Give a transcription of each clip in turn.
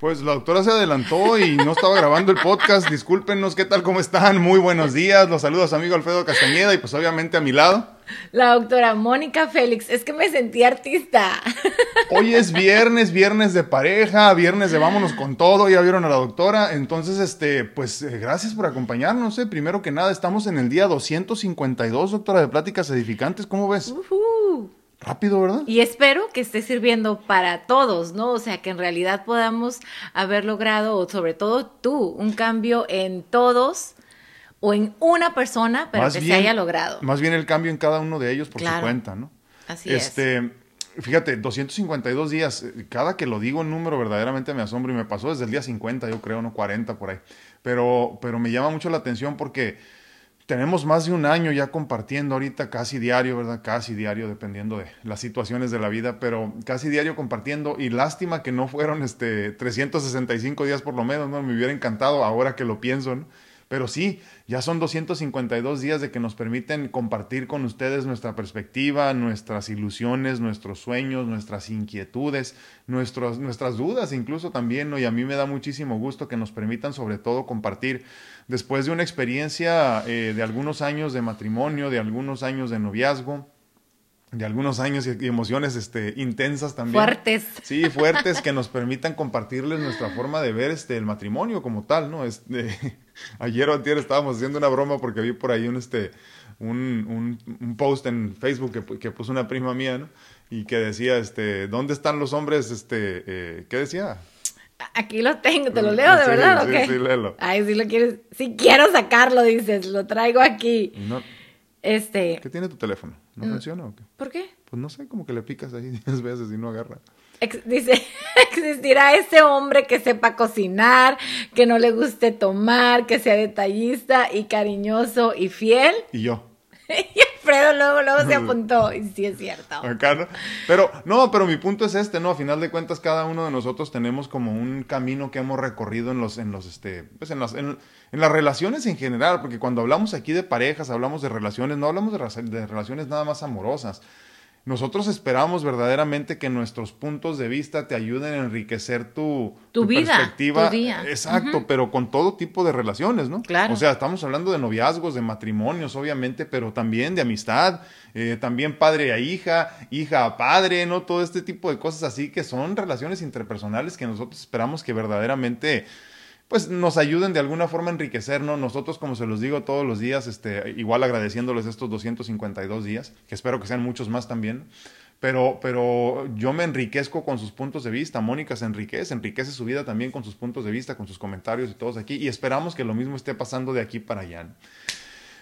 Pues la doctora se adelantó y no estaba grabando el podcast. Discúlpenos, ¿qué tal? ¿Cómo están? Muy buenos días. Los saludos amigo Alfredo Castañeda y pues obviamente a mi lado. La doctora Mónica Félix. Es que me sentí artista. Hoy es viernes, viernes de pareja, viernes de vámonos con todo. Ya vieron a la doctora. Entonces, este, pues eh, gracias por acompañarnos. Eh. Primero que nada, estamos en el día 252, doctora de Pláticas Edificantes. ¿Cómo ves? Rápido, ¿verdad? Y espero que esté sirviendo para todos, ¿no? O sea, que en realidad podamos haber logrado, sobre todo tú, un cambio en todos o en una persona, pero que se haya logrado. Más bien el cambio en cada uno de ellos por su cuenta, ¿no? Así este, es. Fíjate, 252 días, cada que lo digo en número verdaderamente me asombro y me pasó desde el día 50, yo creo, no 40 por ahí. Pero, pero me llama mucho la atención porque tenemos más de un año ya compartiendo ahorita, casi diario, ¿verdad? Casi diario, dependiendo de las situaciones de la vida, pero casi diario compartiendo y lástima que no fueron este 365 días por lo menos, ¿no? Me hubiera encantado ahora que lo pienso, ¿no? Pero sí, ya son 252 días de que nos permiten compartir con ustedes nuestra perspectiva, nuestras ilusiones, nuestros sueños, nuestras inquietudes, nuestros, nuestras dudas incluso también, ¿no? Y a mí me da muchísimo gusto que nos permitan sobre todo compartir después de una experiencia eh, de algunos años de matrimonio, de algunos años de noviazgo, de algunos años y emociones este, intensas también. Fuertes. Sí, fuertes que nos permitan compartirles nuestra forma de ver este, el matrimonio como tal, ¿no? Este, ayer o antier estábamos haciendo una broma porque vi por ahí un, este, un, un, post en Facebook que, que, puso una prima mía, ¿no? Y que decía, este, ¿dónde están los hombres, este, eh, ¿qué decía? Aquí lo tengo, te lo leo de verdad, sí, Sí, léelo. Ay, si lo quieres, si quiero sacarlo, dices, lo traigo aquí. No. Este. ¿Qué tiene tu teléfono? ¿No mm, funciona o qué? ¿Por qué? Pues no sé, como que le picas ahí 10 veces y no agarra. dice, existirá ese hombre que sepa cocinar, que no le guste tomar, que sea detallista y cariñoso y fiel. Y yo. y Alfredo luego, luego se apuntó, y sí es cierto. Acá, ¿no? Pero, no, pero mi punto es este, ¿no? A final de cuentas, cada uno de nosotros tenemos como un camino que hemos recorrido en los, en los, este, pues en las, en, las relaciones en general, porque cuando hablamos aquí de parejas, hablamos de relaciones, no hablamos de, de relaciones nada más amorosas. Nosotros esperamos verdaderamente que nuestros puntos de vista te ayuden a enriquecer tu, tu, vida, perspectiva. Tu día. Exacto, pero con todo tipo de relaciones, ¿no? Claro. O sea, estamos hablando de noviazgos, de matrimonios, obviamente, pero también de amistad, eh, también padre a hija, hija a padre, ¿no? Todo este tipo de cosas así que son relaciones interpersonales que nosotros esperamos que verdaderamente pues nos ayuden de alguna forma a enriquecernos. Nosotros, como se los digo todos los días, este, igual agradeciéndoles estos 252 días, que espero que sean muchos más también. Pero, pero yo me enriquezco con sus puntos de vista. Mónica se enriquece, enriquece su vida también con sus puntos de vista, con sus comentarios y todos aquí. Y esperamos que lo mismo esté pasando de aquí para allá.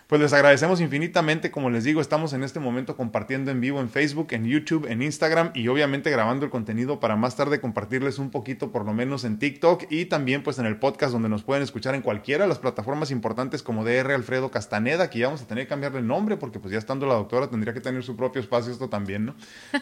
Pues les agradecemos infinitamente, como les digo, estamos en este momento compartiendo en vivo en Facebook, en YouTube, en Instagram y obviamente grabando el contenido para más tarde compartirles un poquito por lo menos en TikTok y también pues en el podcast donde nos pueden escuchar en cualquiera de las plataformas importantes como DR Alfredo Castaneda, que ya vamos a tener que cambiarle el nombre porque pues ya estando la doctora tendría que tener su propio espacio esto también, ¿no?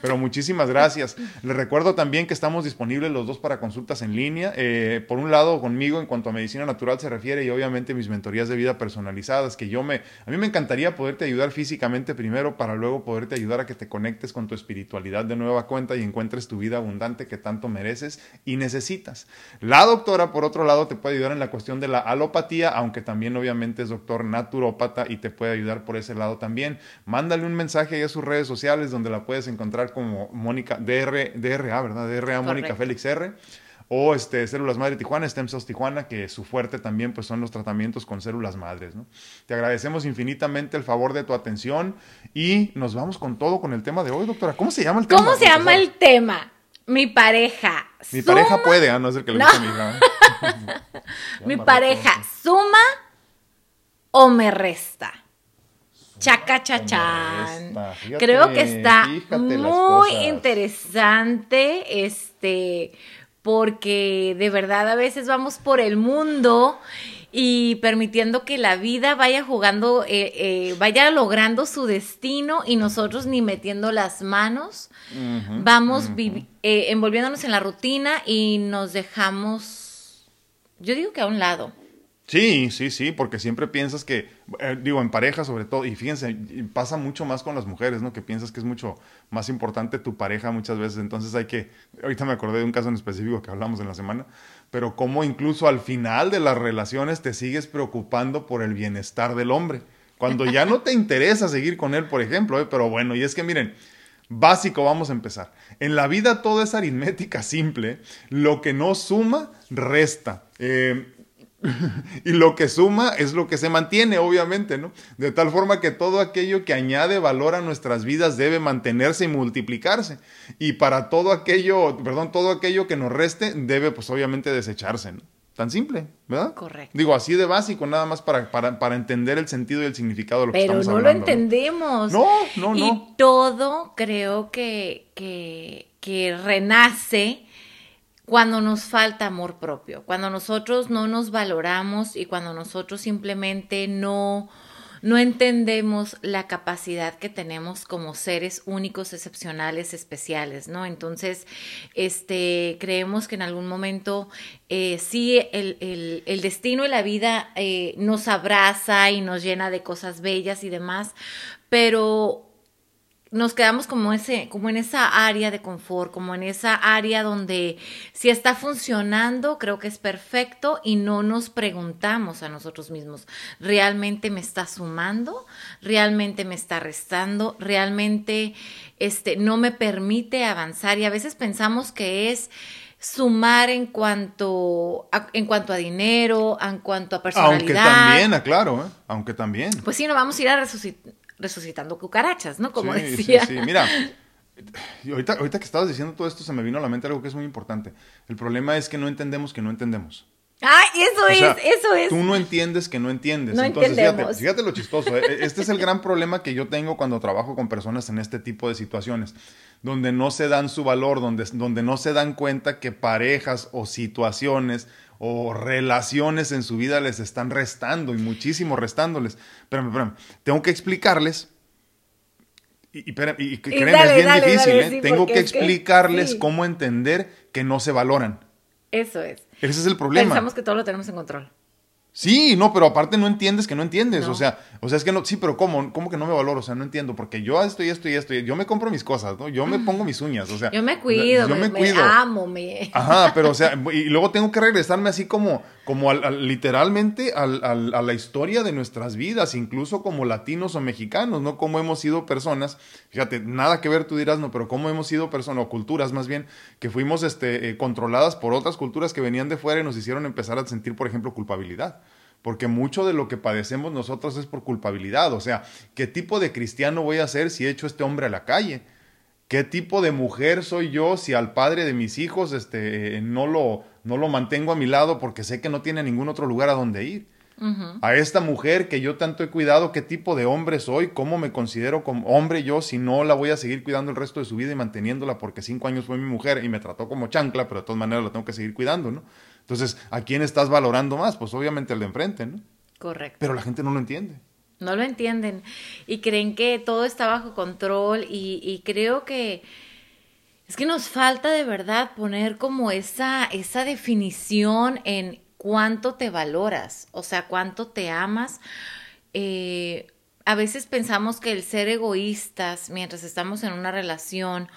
Pero muchísimas gracias. Les recuerdo también que estamos disponibles los dos para consultas en línea. Eh, por un lado conmigo en cuanto a medicina natural se refiere y obviamente mis mentorías de vida personalizadas que yo me a mí me encantaría poderte ayudar físicamente primero para luego poderte ayudar a que te conectes con tu espiritualidad de nueva cuenta y encuentres tu vida abundante que tanto mereces y necesitas. La doctora, por otro lado, te puede ayudar en la cuestión de la alopatía, aunque también obviamente es doctor naturópata y te puede ayudar por ese lado también. Mándale un mensaje ahí a sus redes sociales donde la puedes encontrar como Mónica, DR, DRA, ¿verdad? DRA Mónica Félix R o este, Células Madre Tijuana, Stem Cells Tijuana, que su fuerte también pues, son los tratamientos con células madres. ¿no? Te agradecemos infinitamente el favor de tu atención y nos vamos con todo con el tema de hoy, doctora. ¿Cómo se llama el tema? ¿Cómo se llama el tema? Mi pareja. Mi pareja puede, a no ser que le guste mi hija. mi pareja, ¿suma o me resta? Chaca chachán. Creo que está muy interesante este porque de verdad a veces vamos por el mundo y permitiendo que la vida vaya jugando, eh, eh, vaya logrando su destino y nosotros ni metiendo las manos, vamos eh, envolviéndonos en la rutina y nos dejamos, yo digo que a un lado. Sí, sí, sí, porque siempre piensas que, eh, digo, en pareja sobre todo, y fíjense, pasa mucho más con las mujeres, ¿no? Que piensas que es mucho más importante tu pareja muchas veces, entonces hay que, ahorita me acordé de un caso en específico que hablamos en la semana, pero cómo incluso al final de las relaciones te sigues preocupando por el bienestar del hombre, cuando ya no te interesa seguir con él, por ejemplo, ¿eh? pero bueno, y es que miren, Básico, vamos a empezar. En la vida todo es aritmética simple. Lo que no suma, resta. Eh, y lo que suma es lo que se mantiene, obviamente, ¿no? De tal forma que todo aquello que añade valor a nuestras vidas debe mantenerse y multiplicarse. Y para todo aquello, perdón, todo aquello que nos reste debe, pues obviamente, desecharse, ¿no? Tan simple, ¿verdad? Correcto. Digo, así de básico, nada más para, para, para entender el sentido y el significado de lo que estamos hablando. Pero no lo entendemos. No, no, no. Y todo creo que, que, que renace cuando nos falta amor propio, cuando nosotros no nos valoramos y cuando nosotros simplemente no, no entendemos la capacidad que tenemos como seres únicos, excepcionales, especiales, ¿no? Entonces, este, creemos que en algún momento eh, sí el, el, destino y la vida eh, nos abraza y nos llena de cosas bellas y demás, pero nos quedamos como ese, como en esa área de confort, como en esa área donde si está funcionando, creo que es perfecto y no nos preguntamos a nosotros mismos, ¿realmente me está sumando? ¿Realmente me está restando? ¿Realmente este no me permite avanzar? Y a veces pensamos que es sumar en cuanto a, en cuanto a dinero, en cuanto a personalidad. Aunque también, aclaro, ¿eh? aunque también. Pues sí, no vamos a ir a resucitar resucitando cucarachas, ¿no? Como decía. Sí, sí, mira. Ahorita, ahorita que estabas diciendo todo esto se me vino a la mente algo que es muy importante. El problema es que no entendemos que no entendemos. Ah, eso es, eso es. Tú no entiendes que no entiendes. No Entonces, entendemos. Fíjate, lo chistoso. ¿eh? Este es el gran problema que yo tengo cuando trabajo con personas en este tipo de situaciones, donde no se dan su valor, donde, donde no se dan cuenta que parejas o situaciones o relaciones en su vida les están restando y muchísimo restándoles. Espérame, espérame. Tengo que explicarles. Y, y, y créeme, es bien difícil, ¿eh? Tengo que explicarles cómo entender que no se valoran. Eso es. Ese es el problema. Pensamos que todo lo tenemos en control. Sí, no, pero aparte no entiendes que no entiendes. O sea, o sea, es que no, sí, pero ¿cómo? ¿Cómo que no me valoro? O sea, no entiendo, porque yo esto y esto y esto, yo me compro mis cosas, ¿no? Yo me pongo mis uñas, o sea. Yo me cuido, yo me, cuido. amo, me. Ajá, pero o sea, y luego tengo que regresarme así como, como al, literalmente al, a la historia de nuestras vidas, incluso como latinos o mexicanos, ¿no? Cómo hemos sido personas, fíjate, nada que ver, tú dirás, no, pero cómo hemos sido personas, o culturas más bien, que fuimos este, eh, controladas por otras culturas que venían de fuera y nos hicieron empezar a sentir, por ejemplo, culpabilidad porque mucho de lo que padecemos nosotros es por culpabilidad. O sea, ¿qué tipo de cristiano voy a ser si echo este hombre a la calle? ¿Qué tipo de mujer soy yo si al padre de mis hijos este, no, lo, no lo mantengo a mi lado porque sé que no tiene ningún otro lugar a donde ir? A esta mujer que yo tanto he cuidado, ¿qué tipo de hombre soy? ¿Cómo me considero como hombre yo si no la voy a seguir cuidando el resto de su vida y manteniéndola porque cinco años fue mi mujer y me trató como chancla, pero de todas maneras la tengo que seguir cuidando, ¿no? Entonces, ¿a quién estás valorando más? Pues obviamente el de enfrente, ¿no? Correcto. Pero la gente no lo entiende. No lo entienden y creen que todo está bajo control y, y creo que es que nos falta de verdad poner como esa, esa definición en cuánto te valoras, o sea, cuánto te amas. Eh, a veces pensamos que el ser egoístas mientras estamos en una relación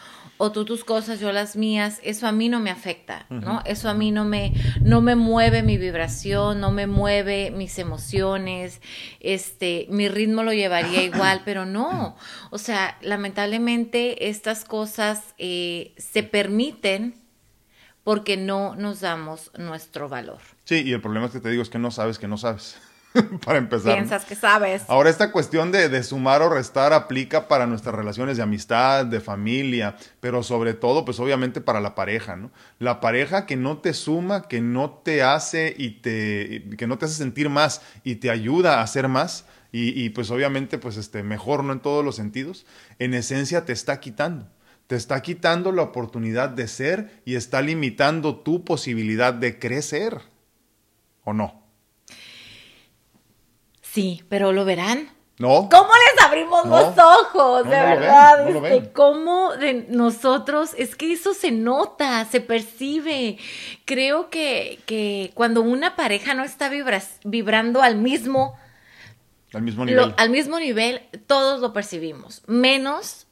o tú tus cosas, yo las mías, eso a mí no me afecta, ¿no? Eso a mí no me, no me mueve mi vibración, no me mueve mis emociones, este, mi ritmo lo llevaría igual, pero no. O sea, lamentablemente estas cosas eh, se permiten porque no nos damos nuestro valor. Sí, y el problema es que te digo es que no sabes que no sabes. para empezar. Piensas que sabes. Ahora, esta cuestión de, de, sumar o restar aplica para nuestras relaciones de amistad, de familia, pero sobre todo, pues obviamente para la pareja, ¿no? La pareja que no te suma, que no te hace y te, que no te hace sentir más y te ayuda a hacer más, y, y pues obviamente, pues este, mejor, ¿no? En todos los sentidos, en esencia te está quitando. Te está quitando la oportunidad de ser y está limitando tu posibilidad de crecer. ¿O no? Sí, pero lo verán. No. ¿Cómo les abrimos los ojos? de verdad. Este, ¿Cómo de nosotros? Es que eso se nota, se percibe. Creo que, que cuando una pareja no está vibrando al mismo. Al mismo nivel. al mismo nivel, todos lo percibimos. Menos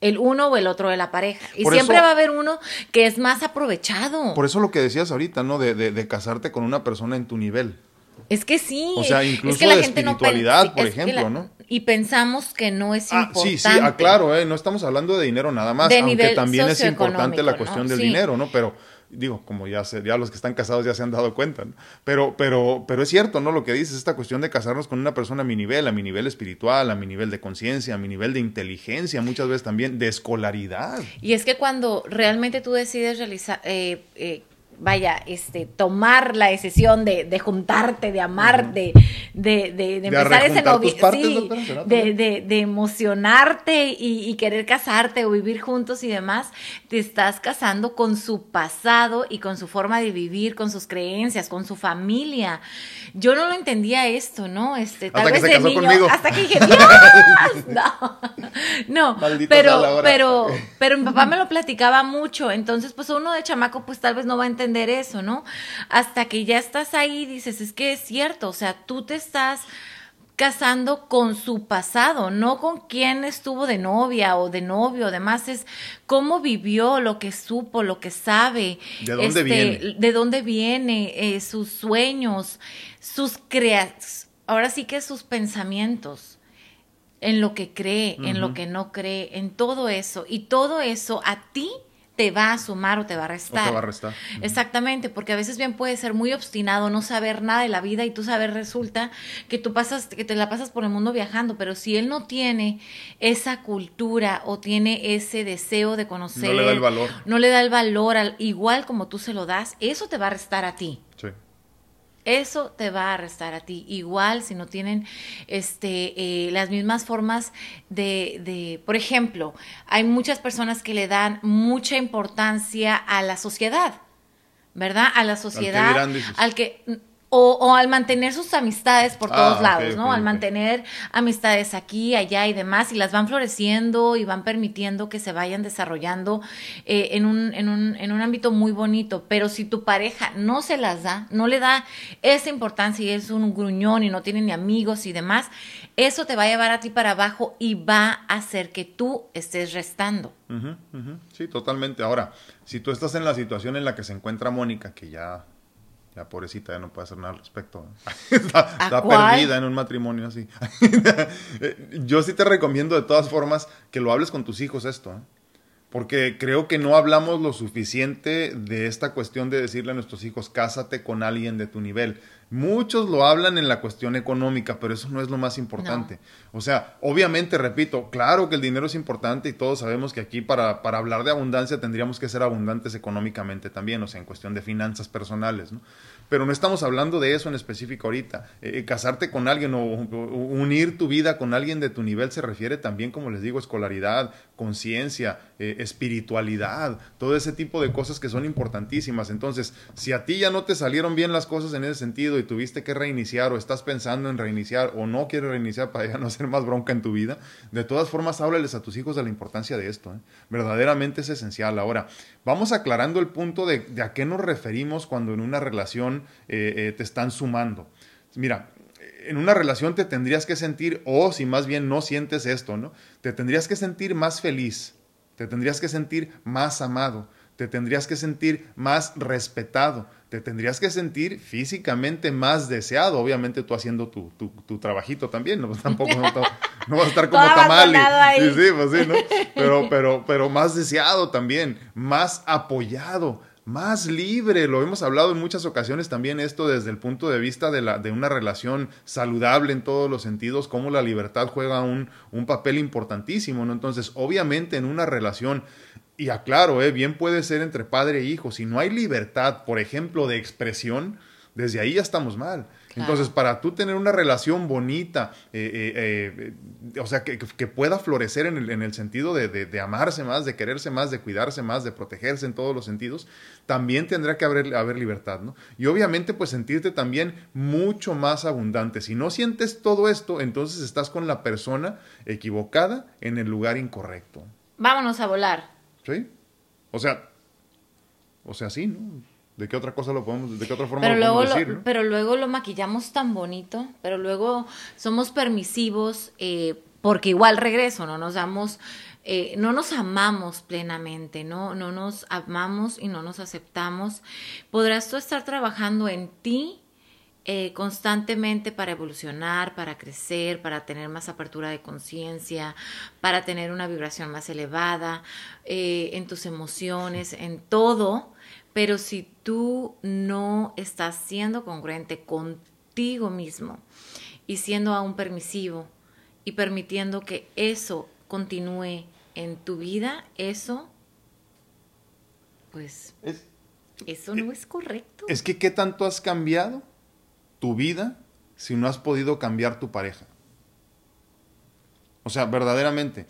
el uno o el otro de la pareja. Y siempre va a haber uno que es más aprovechado. Por eso lo que decías ahorita, ¿no? De, de casarte con una persona en tu nivel. Es que sí. O sea, incluso la de espiritualidad, por ejemplo, ¿no? Y pensamos que no es ah, importante. Sí, sí, aclaro, ah, ¿eh? no estamos hablando de dinero nada más, aunque también es importante la cuestión del dinero, ¿no? Pero digo, como ya, se, ya los que están casados ya se han dado cuenta, ¿no? pero, pero, pero es cierto, ¿no? Lo que dices, esta cuestión de casarnos con una persona a mi nivel, a mi nivel espiritual, a mi nivel de conciencia, a mi nivel de inteligencia, muchas veces también de escolaridad. Y es que cuando realmente tú decides realizar, eh, eh, vaya, este, tomar la decisión de, de juntarte, de amar, de, de, de, empezar ese noviazgo, sí, de, emocionarte y, y, querer casarte o vivir juntos y demás, te estás casando con su pasado y con su forma de vivir, con sus creencias, con su familia. Yo no lo entendía esto, ¿no? Este, tal hasta vez que se casó conmigo. hasta que dije, Dios, no, no, pero, pero, pero mi papá me lo platicaba mucho, entonces pues uno de chamaco pues tal vez no va a entender eso, ¿no? Hasta que ya estás ahí dices, es que es cierto, o sea, tú te estás casando con su pasado, no con quién estuvo de novia o de novio, además es cómo vivió, lo que supo, lo que sabe, de dónde este, viene, de dónde viene, eh, sus sueños, sus creas, ahora sí que sus pensamientos, en lo que cree, en lo que no cree, en todo eso, y todo eso a ti te va a sumar o te va a restar. te va a restar. Exactamente, porque a veces bien puede ser muy obstinado, no saber nada de la vida y tú saber resulta que tú pasas, que te la pasas por el mundo viajando, pero si él no tiene esa cultura o tiene ese deseo de conocer, no le da el valor, no le da el valor al, igual como tú se lo das, eso te va a restar a ti. Eso te va a restar a ti. Igual si no tienen este, eh, las mismas formas de, de, por ejemplo, hay muchas personas que le dan mucha importancia a la sociedad, ¿verdad? A la sociedad, al que o, al mantener sus amistades por todos ah, lados, ¿no? al mantener amistades aquí, allá y demás, y las van floreciendo y van permitiendo que se vayan desarrollando eh, en, un, en, un, en un ámbito muy bonito. Pero si tu pareja no se las da, no le da esa importancia y es un gruñón y no tiene ni amigos y demás, eso te va a llevar a ti para abajo y va a hacer que tú estés restando. Sí, totalmente. Ahora, si tú estás en la situación en la que se encuentra Mónica, que ya la pobrecita ya no puede hacer nada al respecto. está, perdida en un matrimonio así. Yo sí te recomiendo de todas formas que lo hables con tus hijos esto. ¿eh? Porque creo que no hablamos lo suficiente de esta cuestión de decirle a nuestros hijos, cásate con alguien de tu nivel. Muchos lo hablan en la cuestión económica, pero eso no es lo más importante. O sea, obviamente, repito, claro que el dinero es importante y todos sabemos que aquí para, para hablar de abundancia tendríamos que ser abundantes económicamente también, o sea, en cuestión de finanzas personales, ¿no? Pero no estamos hablando de eso en específico ahorita. Eh, eh, casarte con alguien o, unir tu vida con alguien de tu nivel se refiere también, como les digo, escolaridad, conciencia, eh, espiritualidad, todo ese tipo de cosas que son importantísimas. Entonces, si a ti ya no te salieron bien las cosas en ese sentido y tuviste que reiniciar o estás pensando en reiniciar o no quieres reiniciar para ya no hacer más bronca en tu vida, de todas formas háblales a tus hijos de la importancia de esto. Verdaderamente es esencial. Ahora, vamos aclarando el punto de a qué nos referimos cuando en una relación eh, eh, te están sumando. Mira, en una relación te tendrías que sentir, o si más bien no sientes esto, ¿no? Te tendrías que sentir más feliz, te tendrías que sentir más amado, te tendrías que sentir más respetado, te tendrías que sentir físicamente más deseado, obviamente tú haciendo tu, tu, trabajito también, no, tampoco no, vas a estar como tamal. Sí, sí, pues sí, ¿no? Pero, pero, pero más deseado también, más apoyado, más libre. Lo hemos hablado en muchas ocasiones también esto desde el punto de vista de, la, de una relación saludable en todos los sentidos, cómo la libertad juega un, un papel importantísimo, ¿no? Entonces, obviamente en una relación, y aclaro, ¿eh? bien puede ser entre padre e hijo, si no hay libertad, por ejemplo, de expresión, Desde ahí ya estamos mal. Entonces, para tú tener una relación bonita, eh, eh, eh, o sea, que, pueda florecer en el, en el sentido de, de, amarse más, de quererse más, de cuidarse más, de protegerse en todos los sentidos, también tendrá que haber, haber libertad, ¿no? Y obviamente, pues sentirte también mucho más abundante. Si no sientes todo esto, entonces estás con la persona equivocada en el lugar incorrecto. Vámonos a volar. ¿Sí? O sea, o sea, sí, ¿no? ¿De qué otra cosa lo podemos, de qué otra forma pero lo luego podemos decir? Lo, Pero luego lo maquillamos tan bonito, pero luego somos permisivos, eh, porque igual regreso, no nos damos, eh, no nos amamos plenamente, ¿no? no nos amamos y no nos aceptamos. Podrás tú estar trabajando en ti eh, constantemente para evolucionar, para crecer, para tener más apertura de conciencia, para tener una vibración más elevada, en tus emociones, en todo pero si tú no estás siendo congruente contigo mismo y siendo aún permisivo y permitiendo que eso continúe en tu vida, eso, pues, eso no es correcto. Es que, ¿qué tanto has cambiado tu vida si no has podido cambiar tu pareja? O sea, verdaderamente.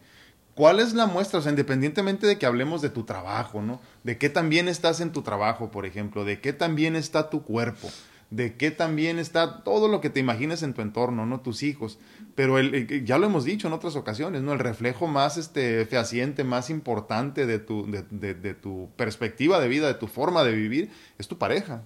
¿Cuál es la muestra? O sea, independientemente de que hablemos de tu trabajo, ¿no? De qué también estás en tu trabajo, por ejemplo, de qué también está tu cuerpo, de qué también está todo lo que te imagines en tu entorno, ¿no? Tus hijos. Pero el, ya lo hemos dicho en otras ocasiones, ¿no? El reflejo más este, fehaciente, más importante de tu, de tu perspectiva de vida, de tu forma de vivir, es tu pareja.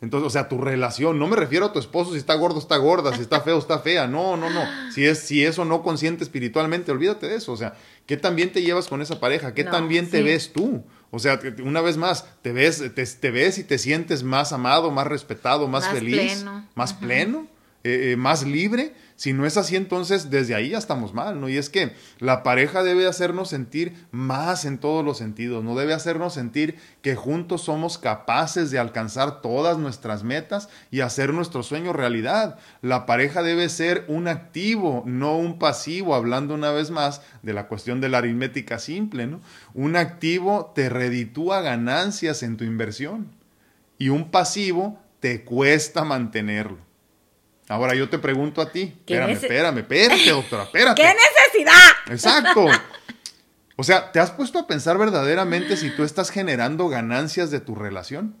Entonces, o sea, tu relación, no me refiero a tu esposo si está gordo, está gorda, si está feo, está fea. No, no, no. Si es, si eso no consciente espiritualmente, olvídate de eso. O sea, ¿qué también te llevas con esa pareja? ¿Qué también te ves tú? O sea, una vez más, te ves, te, ves y te sientes más amado, más respetado, más, feliz, más pleno, eh, eh, más libre. Si no es así, entonces desde ahí ya estamos mal, ¿no? Y es que la pareja debe hacernos sentir más en todos los sentidos, no debe hacernos sentir que juntos somos capaces de alcanzar todas nuestras metas y hacer nuestro sueño realidad. La pareja debe ser un activo, no un pasivo, hablando una vez más de la cuestión de la aritmética simple, ¿no? Un activo te reditúa ganancias en tu inversión y un pasivo te cuesta mantenerlo. Ahora yo te pregunto a ti. Espérame, espérame, espérate, doctora, espérate. ¿Qué necesidad? Exacto. O sea, ¿te has puesto a pensar verdaderamente si tú estás generando ganancias de tu relación?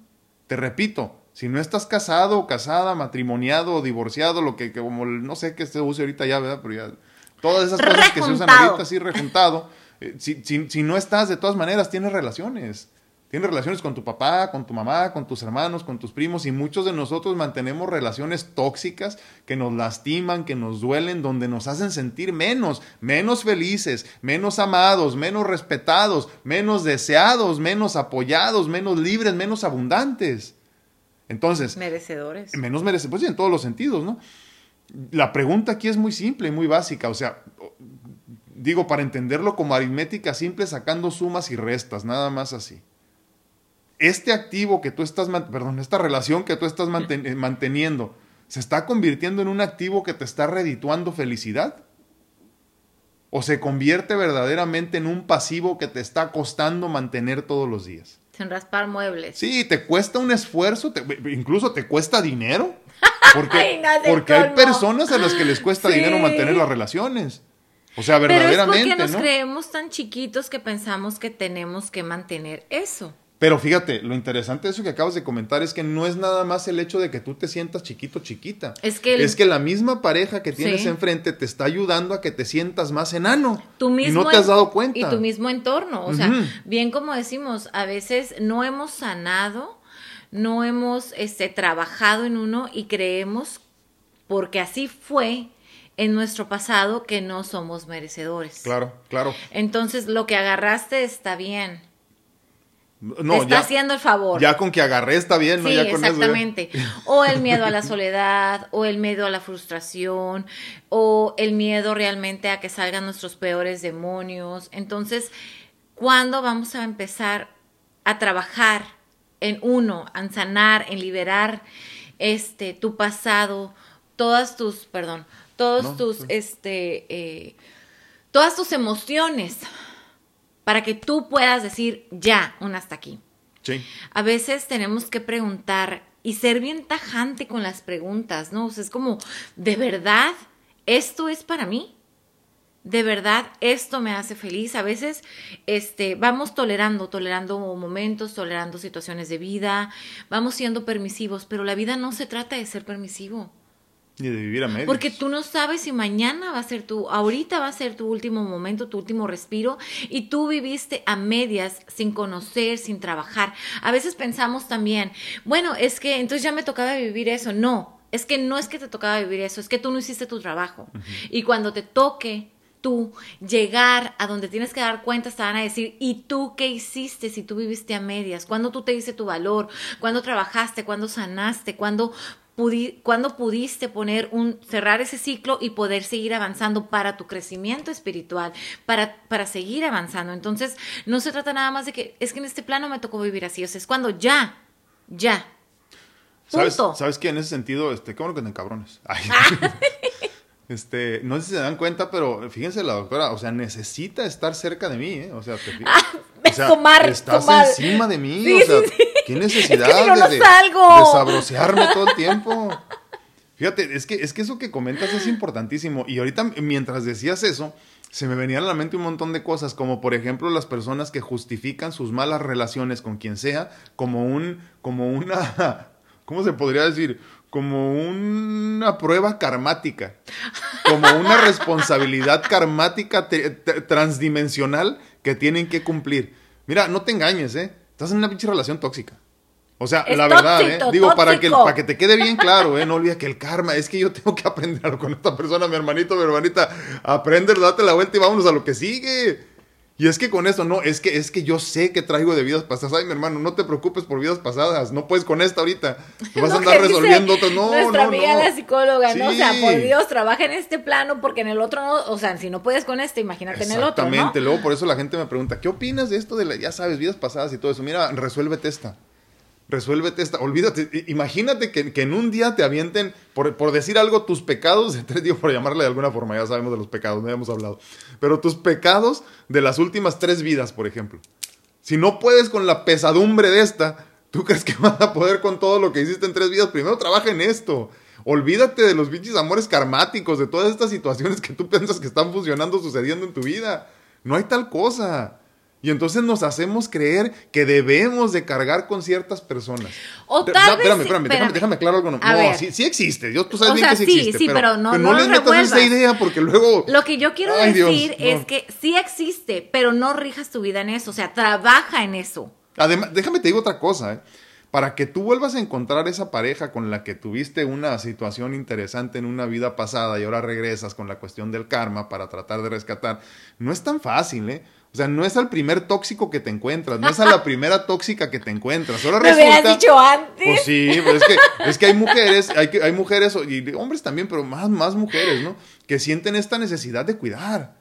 Te repito, si no estás casado o casada, matrimoniado o divorciado, lo que, como no sé qué se use ahorita ya, ¿verdad? Pero ya todas esas cosas que se usan ahorita así rejuntado, eh, si, si no estás de todas maneras, tienes relaciones. Tienes relaciones con tu papá, con tu mamá, con tus hermanos, con tus primos y muchos de nosotros mantenemos relaciones tóxicas que nos lastiman, que nos duelen, donde nos hacen sentir menos, menos felices, menos amados, menos respetados, menos deseados, menos apoyados, menos libres, menos abundantes. Entonces... Merecedores. Menos merecedores, pues sí, en todos los sentidos, ¿no? La pregunta aquí es muy simple y muy básica, o sea, digo, para entenderlo como aritmética simple, sacando sumas y restas, nada más así este activo que tú estás, perdón, esta relación que tú estás eh, manteniendo, ¿se está convirtiendo en un activo que te está redituando felicidad? ¿O se convierte verdaderamente en un pasivo que te está costando mantener todos los días? Sin raspar muebles. Sí, te cuesta un esfuerzo, incluso te cuesta dinero. Porque, porque hay personas a las que les cuesta dinero mantener las relaciones. O sea, verdaderamente. Pero es porque nos creemos tan chiquitos que pensamos que tenemos que mantener eso. Pero fíjate, lo interesante de eso que acabas de comentar es que no es nada más el hecho de que tú te sientas chiquito, chiquita. Es que, es que la misma pareja que tienes enfrente te está ayudando a que te sientas más enano. Tú mismo y no te has dado cuenta. Y tu mismo entorno. O sea, bien como decimos, a veces no hemos sanado, no hemos este, trabajado en uno y creemos, porque así fue, en nuestro pasado que no somos merecedores. Claro, claro. Entonces, lo que agarraste está bien no, está haciendo el favor. Ya con que agarré está bien, ¿no? Sí, exactamente. o el miedo a la soledad, o el miedo a la frustración, o el miedo realmente a que salgan nuestros peores demonios. Entonces, ¿cuándo vamos a empezar a trabajar en uno, en sanar, en liberar este tu pasado, todas tus, perdón, todos tus, este, eh, todas tus emociones? Para que tú puedas decir ya, un hasta aquí. Sí. A veces tenemos que preguntar y ser bien tajante con las preguntas, ¿no? O sea, es como, ¿de verdad esto es para mí? de verdad esto me hace feliz. A veces este, vamos tolerando, tolerando momentos, tolerando situaciones de vida, vamos siendo permisivos, pero la vida no se trata de ser permisivo. Ni de vivir a medias. Porque tú no sabes si mañana va a ser tu, ahorita va a ser tu último momento, tu último respiro, y tú viviste a medias, sin conocer, sin trabajar. A veces pensamos también, bueno, es que entonces ya me tocaba vivir eso. No, es que no es que te tocaba vivir eso, es que tú no hiciste tu trabajo. Y cuando te toque tú llegar a donde tienes que dar cuentas, te van a decir, ¿y tú qué hiciste si tú viviste a medias? ¿Cuándo tú te diste tu valor? ¿Cuándo trabajaste? ¿Cuándo sanaste? ¿Cuándo, pudiste poner un, cerrar ese ciclo y poder seguir avanzando para tu crecimiento espiritual, para, para seguir avanzando? Entonces, no se trata nada más de que, es que en este plano me tocó vivir así, o sea, es cuando ya, ya. ¿Sabes, ¿Sabes qué? En ese sentido, este, qué bueno que te cabrones. Ay. Este, no sé si se dan cuenta, pero fíjense la doctora, o sea, necesita estar cerca de mí, ¿eh? O sea, te, ah, o sea estás encima de mí, o sea, qué necesidad de, de, sabrosearme todo el tiempo. Fíjate, es que, es que eso que comentas es importantísimo. Y ahorita, mientras decías eso, se me venían a la mente un montón de cosas, como por ejemplo las personas que justifican sus malas relaciones con quien sea como un, como una, ¿cómo se podría decir? Como una prueba karmática, como una responsabilidad karmática transdimensional que tienen que cumplir. Mira, no te engañes, ¿eh? Estás en una pinche relación tóxica. O sea, la verdad, ¿eh? Digo, para que, para que te quede bien claro, ¿eh? No olvides que el karma, es que yo tengo que aprender con esta persona, mi hermanito, mi hermanita. Aprender, date la vuelta y vámonos a lo que sigue. Y es que con eso, no, es que, es que yo sé que traigo de vidas pasadas. Ay, mi hermano, no te preocupes por vidas pasadas. No puedes con esta ahorita. Tú vas a andar resolviendo otras. No, nuestra no, amiga la psicóloga, ¿no? O sea, por Dios, trabaja en este plano porque en el otro no. O sea, si no puedes con este, imagínate en el otro. Exactamente. Luego, por eso la gente me pregunta, ¿qué opinas de esto de, la, ya sabes, vidas pasadas y todo eso? Mira, resuélvete esta resuélvete esta, olvídate, imagínate que, en un día te avienten, por, por, decir algo, tus pecados, digo, por llamarle de alguna forma, ya sabemos de los pecados, no habíamos hablado, pero tus pecados de las últimas tres vidas, por ejemplo. Si no puedes con la pesadumbre de esta, ¿tú crees que vas a poder con todo lo que hiciste en tres vidas? Primero trabaja en esto. Olvídate de los bichos amores karmáticos, de todas estas situaciones que tú piensas que están funcionando, sucediendo en tu vida. No hay tal cosa. Y entonces nos hacemos creer que debemos de cargar con ciertas personas. O tal vez, espérame, espérame, déjame, déjame aclarar algo. No, sí, sí, existe. Dios, tú sabes bien que sí, existe. Sí, pero, no, no, les metas esa idea porque luego... Lo que yo quiero decir es que sí existe, pero no rijas tu vida en eso. O sea, trabaja en eso. Además, déjame te digo otra cosa, ¿eh? Para que tú vuelvas a encontrar esa pareja con la que tuviste una situación interesante en una vida pasada y ahora regresas con la cuestión del karma para tratar de rescatar, no es tan fácil, ¿eh? O sea, no es al primer tóxico que te encuentras, no es a la primera tóxica que te encuentras. Ahora ¿Me resulta, dicho antes? Pues sí, pero es que, es que hay mujeres, hay, hay mujeres, y hombres también, pero más, más mujeres, ¿no? Que sienten esta necesidad de cuidar.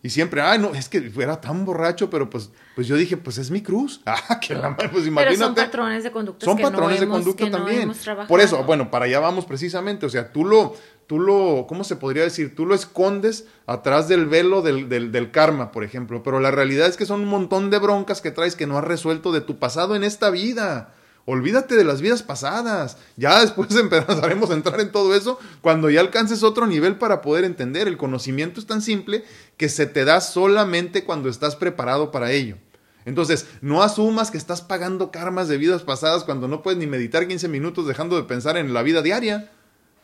Y siempre, ay, no, es que fuera tan borracho, pero pues, pues yo dije, pues es mi cruz. Ah, que la madre, pues imagínate. Pero son patrones de conducta. Son patrones de conducta también. Por eso, bueno, para allá vamos precisamente. O sea, tú lo, tú lo, ¿cómo se podría decir? Tú lo escondes atrás del velo del, del, del, karma, por ejemplo. Pero la realidad es que son un montón de broncas que traes que no has resuelto de tu pasado en esta vida. Olvídate de las vidas pasadas. Ya después empezaremos a entrar en todo eso cuando ya alcances otro nivel para poder entender. El conocimiento es tan simple que se te da solamente cuando estás preparado para ello. Entonces, no asumas que estás pagando karmas de vidas pasadas cuando no puedes ni meditar 15 minutos dejando de pensar en la vida diaria.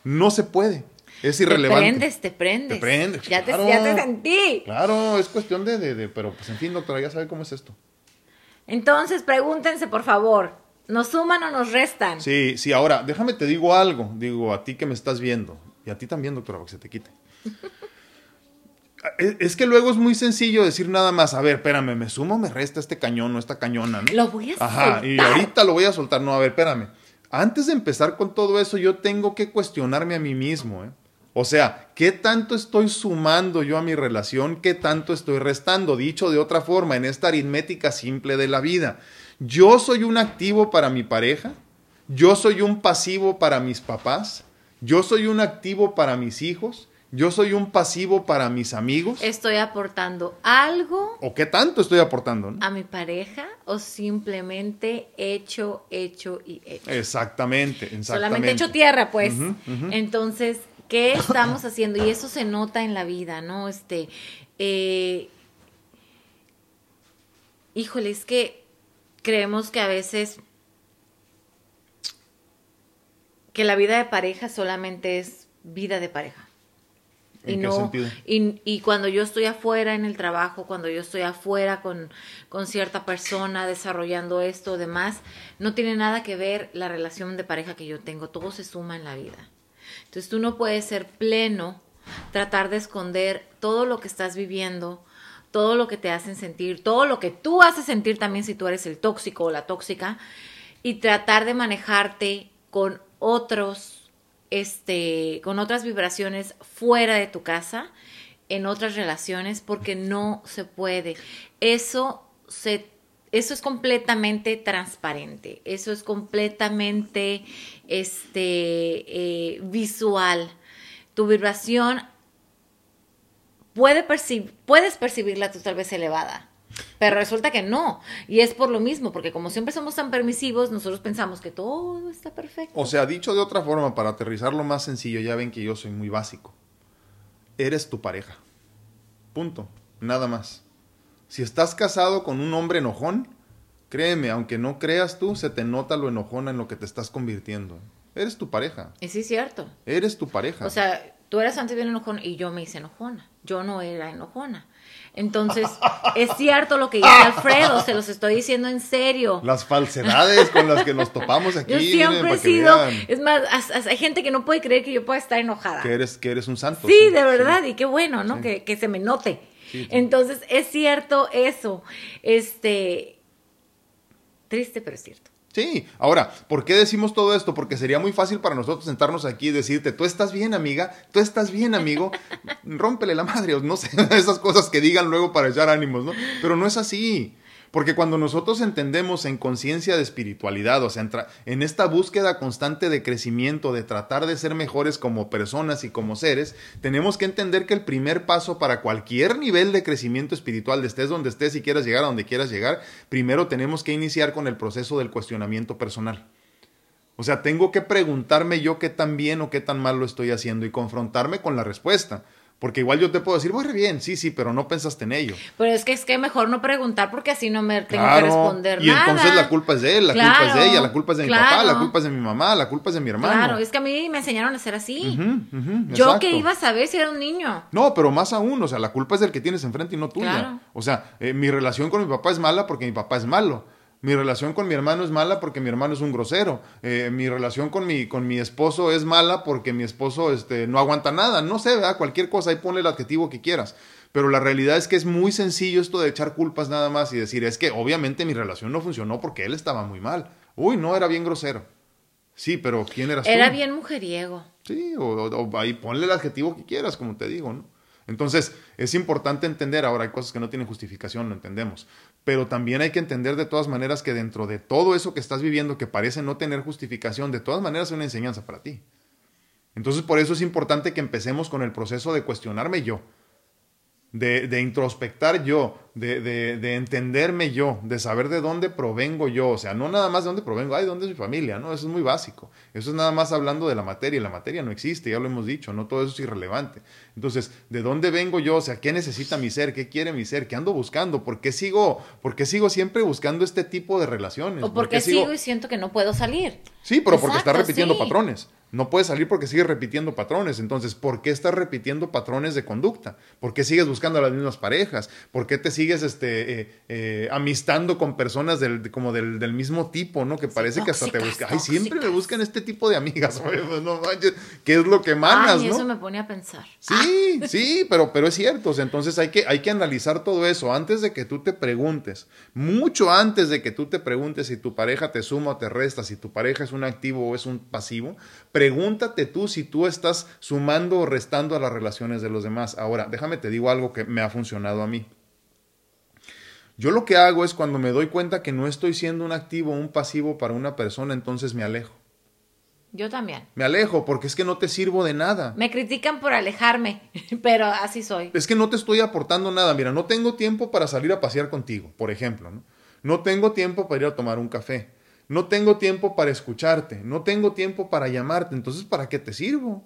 No se puede. Es irrelevante. Te prendes, te prendes. Te prendes. Ya, te, ya te sentí. Claro, es cuestión de, de, de, Pero, pues, en fin, doctora, ya sabe cómo es esto. Entonces, pregúntense, por favor. ¿Nos suman o nos restan? Sí, sí, ahora, déjame te digo algo, digo, a ti que me estás viendo, y a ti también, doctora, para que se te quite. es, que luego es muy sencillo decir nada más, a ver, espérame, ¿me sumo o me resta este cañón o esta cañona? ¿no? Lo voy a soltar. Ajá, y ahorita lo voy a soltar, no, a ver, espérame. Antes de empezar con todo eso, yo tengo que cuestionarme a mí mismo, ¿eh? O sea, ¿qué tanto estoy sumando yo a mi relación? ¿Qué tanto estoy restando? Dicho de otra forma, en esta aritmética simple de la vida. Yo soy un activo para mi pareja, yo soy un pasivo para mis papás, yo soy un activo para mis hijos, Yo soy un pasivo para mis amigos. Estoy aportando algo. ¿O qué tanto estoy aportando? A mi pareja o simplemente hecho, hecho y hecho. Exactamente, exactamente. Solamente hecho tierra, pues. Entonces, ¿qué estamos haciendo? Y eso se nota en la vida, ¿no? Este, eh, híjole, es que creemos que a veces que la vida de pareja solamente es vida de pareja. Y no Y, y, cuando yo estoy afuera en el trabajo cuando yo estoy afuera con, con cierta persona desarrollando esto o demás no tiene nada que ver la relación de pareja que yo tengo. Todo se suma en la vida. Entonces tú no puedes ser pleno tratar de esconder todo lo que estás viviendo todo lo que te hacen sentir todo lo que tú haces sentir también si tú eres el tóxico o la tóxica y tratar de manejarte con otros este, con otras vibraciones fuera de tu casa, en otras relaciones, porque no se puede. Eso se eso es completamente transparente, eso es completamente este, eh, visual. Tu vibración puede puedes percibirla tú tal vez elevada, pero resulta que no. Y es por lo mismo, porque como siempre somos tan permisivos, nosotros pensamos que todo está perfecto. O sea, dicho de otra forma, para aterrizarlo más sencillo, ya ven que yo soy muy básico. Eres tu pareja. Punto. Nada más. Si estás casado con un hombre enojón, créeme, aunque no creas tú, se te nota lo enojona en lo que te estás convirtiendo. Eres tu pareja. Y sí, es cierto. Eres tu pareja. O sea, tú eras antes bien enojón y yo me hice enojona. Yo no era enojona. Entonces, es cierto lo que dice Alfredo, se los estoy diciendo en serio. Las falsedades con las que nos topamos aquí. Yo siempre he sido, es más, hay gente que no puede creer que yo pueda estar enojada. Que eres, que eres un santo. Sí, de verdad, y qué bueno, ¿no? Que, que, se me note. Entonces, es cierto eso. Este, triste, pero es cierto. Sí, ahora, ¿por qué decimos todo esto? Porque sería muy fácil para nosotros sentarnos aquí y decirte, tú estás bien, amiga, tú estás bien, amigo, rómpele la madre, o no sé, esas cosas que digan luego para echar ánimos, ¿no? Pero no es así. Porque cuando nosotros entendemos en conciencia de espiritualidad, o sea, en esta búsqueda constante de crecimiento, de tratar de ser mejores como personas y como seres, tenemos que entender que el primer paso para cualquier nivel de crecimiento espiritual, de estés donde estés y quieras llegar a donde quieras llegar, primero tenemos que iniciar con el proceso del cuestionamiento personal. O sea, tengo que preguntarme yo qué tan bien o qué tan mal lo estoy haciendo y confrontarme con la respuesta. Porque igual yo te puedo decir, voy bien, sí, sí, pero no pensaste en ello. Pero es que es que mejor no preguntar porque así no me tengo que responder y nada. Y entonces la culpa es de él, la culpa es de ella, la culpa es de mi papá, la culpa es de mi mamá, la culpa es de mi hermano. Claro, es que a mí me enseñaron a ser así. yo que iba a saber si era un niño. No, pero más aún, o sea, la culpa es del que tienes enfrente y no tuya. O sea, eh, mi relación con mi papá es mala porque mi papá es malo. Mi relación con mi hermano es mala porque mi hermano es un grosero. Eh, mi relación con mi, con mi esposo es mala porque mi esposo este, no aguanta nada. No sé, ¿verdad? Cualquier cosa, ahí ponle el adjetivo que quieras. Pero la realidad es que es muy sencillo esto de echar culpas nada más y decir, es que obviamente mi relación no funcionó porque él estaba muy mal. Uy, no, era bien grosero. Sí, pero ¿quién eras era bien mujeriego. Sí, o, o, ahí ponle el adjetivo que quieras, como te digo, ¿no? Entonces, es importante entender, ahora hay cosas que no tienen justificación, lo entendemos, pero también hay que entender de todas maneras que dentro de todo eso que estás viviendo que parece no tener justificación, de todas maneras es una enseñanza para ti. Entonces, por eso es importante que empecemos con el proceso de cuestionarme yo, de, de introspectar yo, de, de, de, entenderme yo, de saber de dónde provengo yo, o sea, no nada más de dónde provengo, ay, dónde es mi familia, no, eso es muy básico, eso es nada más hablando de la materia, la materia no existe, ya lo hemos dicho, no todo eso es irrelevante. Entonces, ¿de dónde vengo yo? O sea, ¿qué necesita mi ser? ¿Qué quiere mi ser? ¿Qué ando buscando? ¿Por qué sigo, por qué sigo siempre buscando este tipo de relaciones? O porque sigo... y siento que no puedo salir. Sí, pero porque está repitiendo patrones. No puedes salir porque sigues repitiendo patrones. Entonces, ¿por qué estás repitiendo patrones de conducta? ¿Por qué sigues buscando a las mismas parejas? ¿Por qué te sigues este, eh, eh, amistando con personas del, como del, del, mismo tipo, ¿no? Que parece que hasta te buscan. Ay, siempre me buscan este tipo de amigas. Pues, no manches, ¿qué es lo que mandas, Ay, eso me pone a pensar. Sí, sí, pero, pero es cierto. entonces hay que, hay que analizar todo eso antes de que tú te preguntes. Mucho antes de que tú te preguntes si tu pareja te suma o te resta, si tu pareja es un activo o es un pasivo Pregúntate tú si tú estás sumando o restando a las relaciones de los demás. Ahora, déjame te digo algo que me ha funcionado a mí. Yo lo que hago es cuando me doy cuenta que no estoy siendo un activo o un pasivo para una persona, entonces me alejo. Yo también. Me alejo porque es que no te sirvo de nada. Me critican por alejarme, pero así soy. Es que no te estoy aportando nada. Mira, no tengo tiempo para salir a pasear contigo, por ejemplo. No, no tengo tiempo para ir a tomar un café. No tengo tiempo para escucharte. No tengo tiempo para llamarte. Entonces, ¿para qué te sirvo?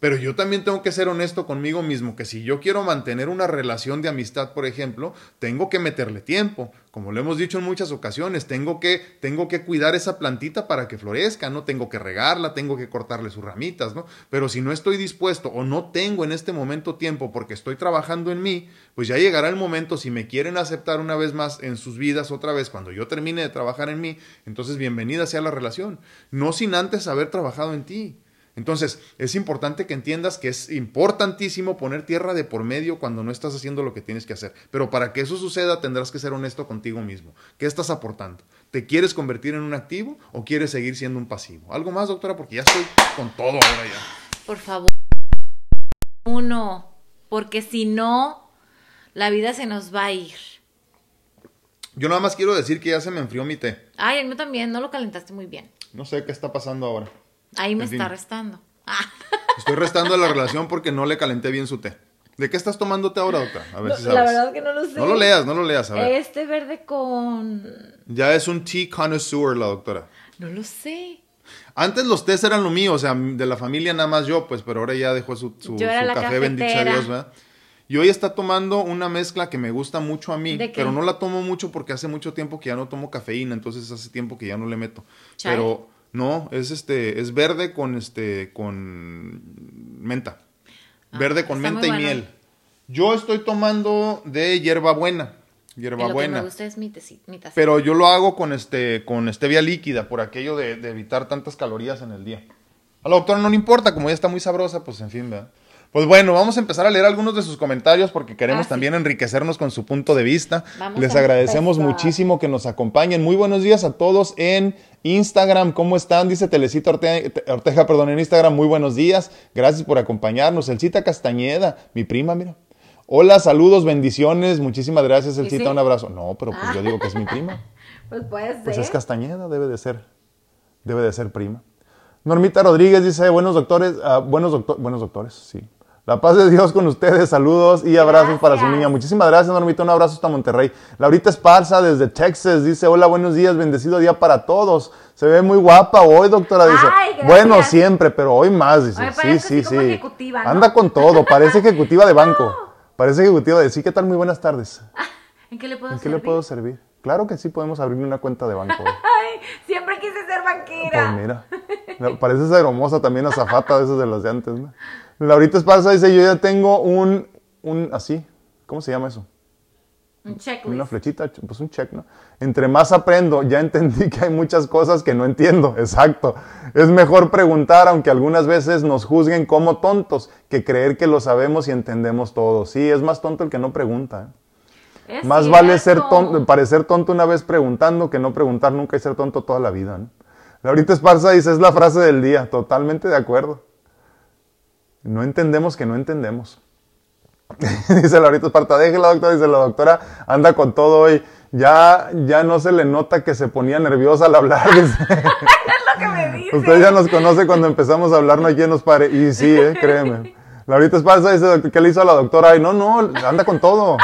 Pero yo también tengo que ser honesto conmigo mismo, que si yo quiero mantener una relación de amistad, por ejemplo, tengo que meterle tiempo. Como lo hemos dicho en muchas ocasiones, tengo que, tengo que cuidar esa plantita para que florezca, ¿no? Tengo que regarla, tengo que cortarle sus ramitas, ¿no? Pero si no estoy dispuesto o no tengo en este momento tiempo porque estoy trabajando en mí, pues ya llegará el momento, si me quieren aceptar una vez más en sus vidas, otra vez, cuando yo termine de trabajar en mí, entonces bienvenida sea la relación. No sin antes haber trabajado en ti. Entonces, es importante que entiendas que es importantísimo poner tierra de por medio cuando no estás haciendo lo que tienes que hacer. Pero para que eso suceda, tendrás que ser honesto contigo mismo. ¿Qué estás aportando? ¿Te quieres convertir en un activo o quieres seguir siendo un pasivo? ¿Algo más, doctora? Porque ya estoy con todo ahora ya. Por favor, uno, porque si no, la vida se nos va a ir. Yo nada más quiero decir que ya se me enfrió mi té. Ay, a mí también, no lo calentaste muy bien. No sé qué está pasando ahora. Ahí me está restando. Estoy restando la relación porque no le calenté bien su té. ¿De qué estás tomando té ahora, doctora? A ver si sabes. La verdad que no lo sé. No lo leas, no lo leas, a ver. Este verde con... Ya es un tea connoisseur la doctora. No lo sé. Antes los tés eran lo mío, o sea, de la familia nada más yo, pues, pero ahora ya dejó su, su, café, bendito sea Dios, ¿verdad? Y hoy está tomando una mezcla que me gusta mucho a mí, pero no la tomo mucho porque hace mucho tiempo que ya no tomo cafeína, entonces hace tiempo que ya no le meto. Pero no, es este, es verde con este, con menta. Ah, verde con menta y miel. Yo estoy tomando de hierbabuena. Hierbabuena. Lo me gusta es mi, Pero yo lo hago con este, con stevia líquida, por aquello de, de, evitar tantas calorías en el día. A la doctora no le importa, como ya está muy sabrosa, pues en fin, ¿verdad? Pues bueno, vamos a empezar a leer algunos de sus comentarios porque queremos ah, también enriquecernos con su punto de vista. Les agradecemos muchísimo que nos acompañen. Muy buenos días a todos en Instagram. ¿Cómo están? Dice Telecita Orteja, perdón, en Instagram. Muy buenos días. Gracias por acompañarnos. Elcita Castañeda, mi prima, mira. Hola, saludos, bendiciones. Muchísimas gracias, Elcita. Un abrazo. No, pero pues yo digo que es mi prima. pues puede ser. Pues es Castañeda, debe de ser. Debe de ser prima. Normita Rodríguez dice, buenos doctores, ah, buenos, doctor, buenos doctores, sí. La paz de Dios con ustedes, saludos y abrazos para su niña. Muchísimas gracias, Normita, un abrazo hasta Monterrey. Laurita Esparza desde Texas dice, hola, buenos días, bendecido día para todos. Se ve muy guapa hoy, doctora, dice. bueno, siempre, pero hoy más, dice. sí, sí, sí. Anda con todo, parece ejecutiva de banco. Parece ejecutiva de sí, ¿qué tal? Muy buenas tardes. ¿En qué le puedo ¿En qué le puedo servir? Claro que sí podemos abrir una cuenta de banco. siempre quise ser banquera. Pues mira, parece ser hermosa también azafata de esos de los de antes, ¿no? Laurita Esparza dice, yo ya tengo un, un, así, ¿cómo se llama eso? Un checklist. Una flechita, pues un check, ¿no? Entre más aprendo, ya entendí que hay muchas cosas que no entiendo, exacto. Es mejor preguntar, aunque algunas veces nos juzguen como tontos, que creer que lo sabemos y entendemos todo. Sí, es más tonto el que no pregunta. ¿eh? Más vale ser tonto, parecer tonto una vez preguntando que no preguntar nunca y ser tonto toda la vida. ¿no? Laurita Esparza dice, es la frase del día, totalmente de acuerdo. No entendemos que no entendemos. dice Laurita Esparta, déjela doctora, dice la doctora, anda con todo hoy. Ya, ya no se le nota que se ponía nerviosa al hablar. es lo que me dice. Usted ya nos conoce cuando empezamos a hablar, no hay quien nos pare. Y sí, eh, créeme. Laurita Esparza dice, ¿qué le hizo a la doctora? Ay, no, no, anda con todo.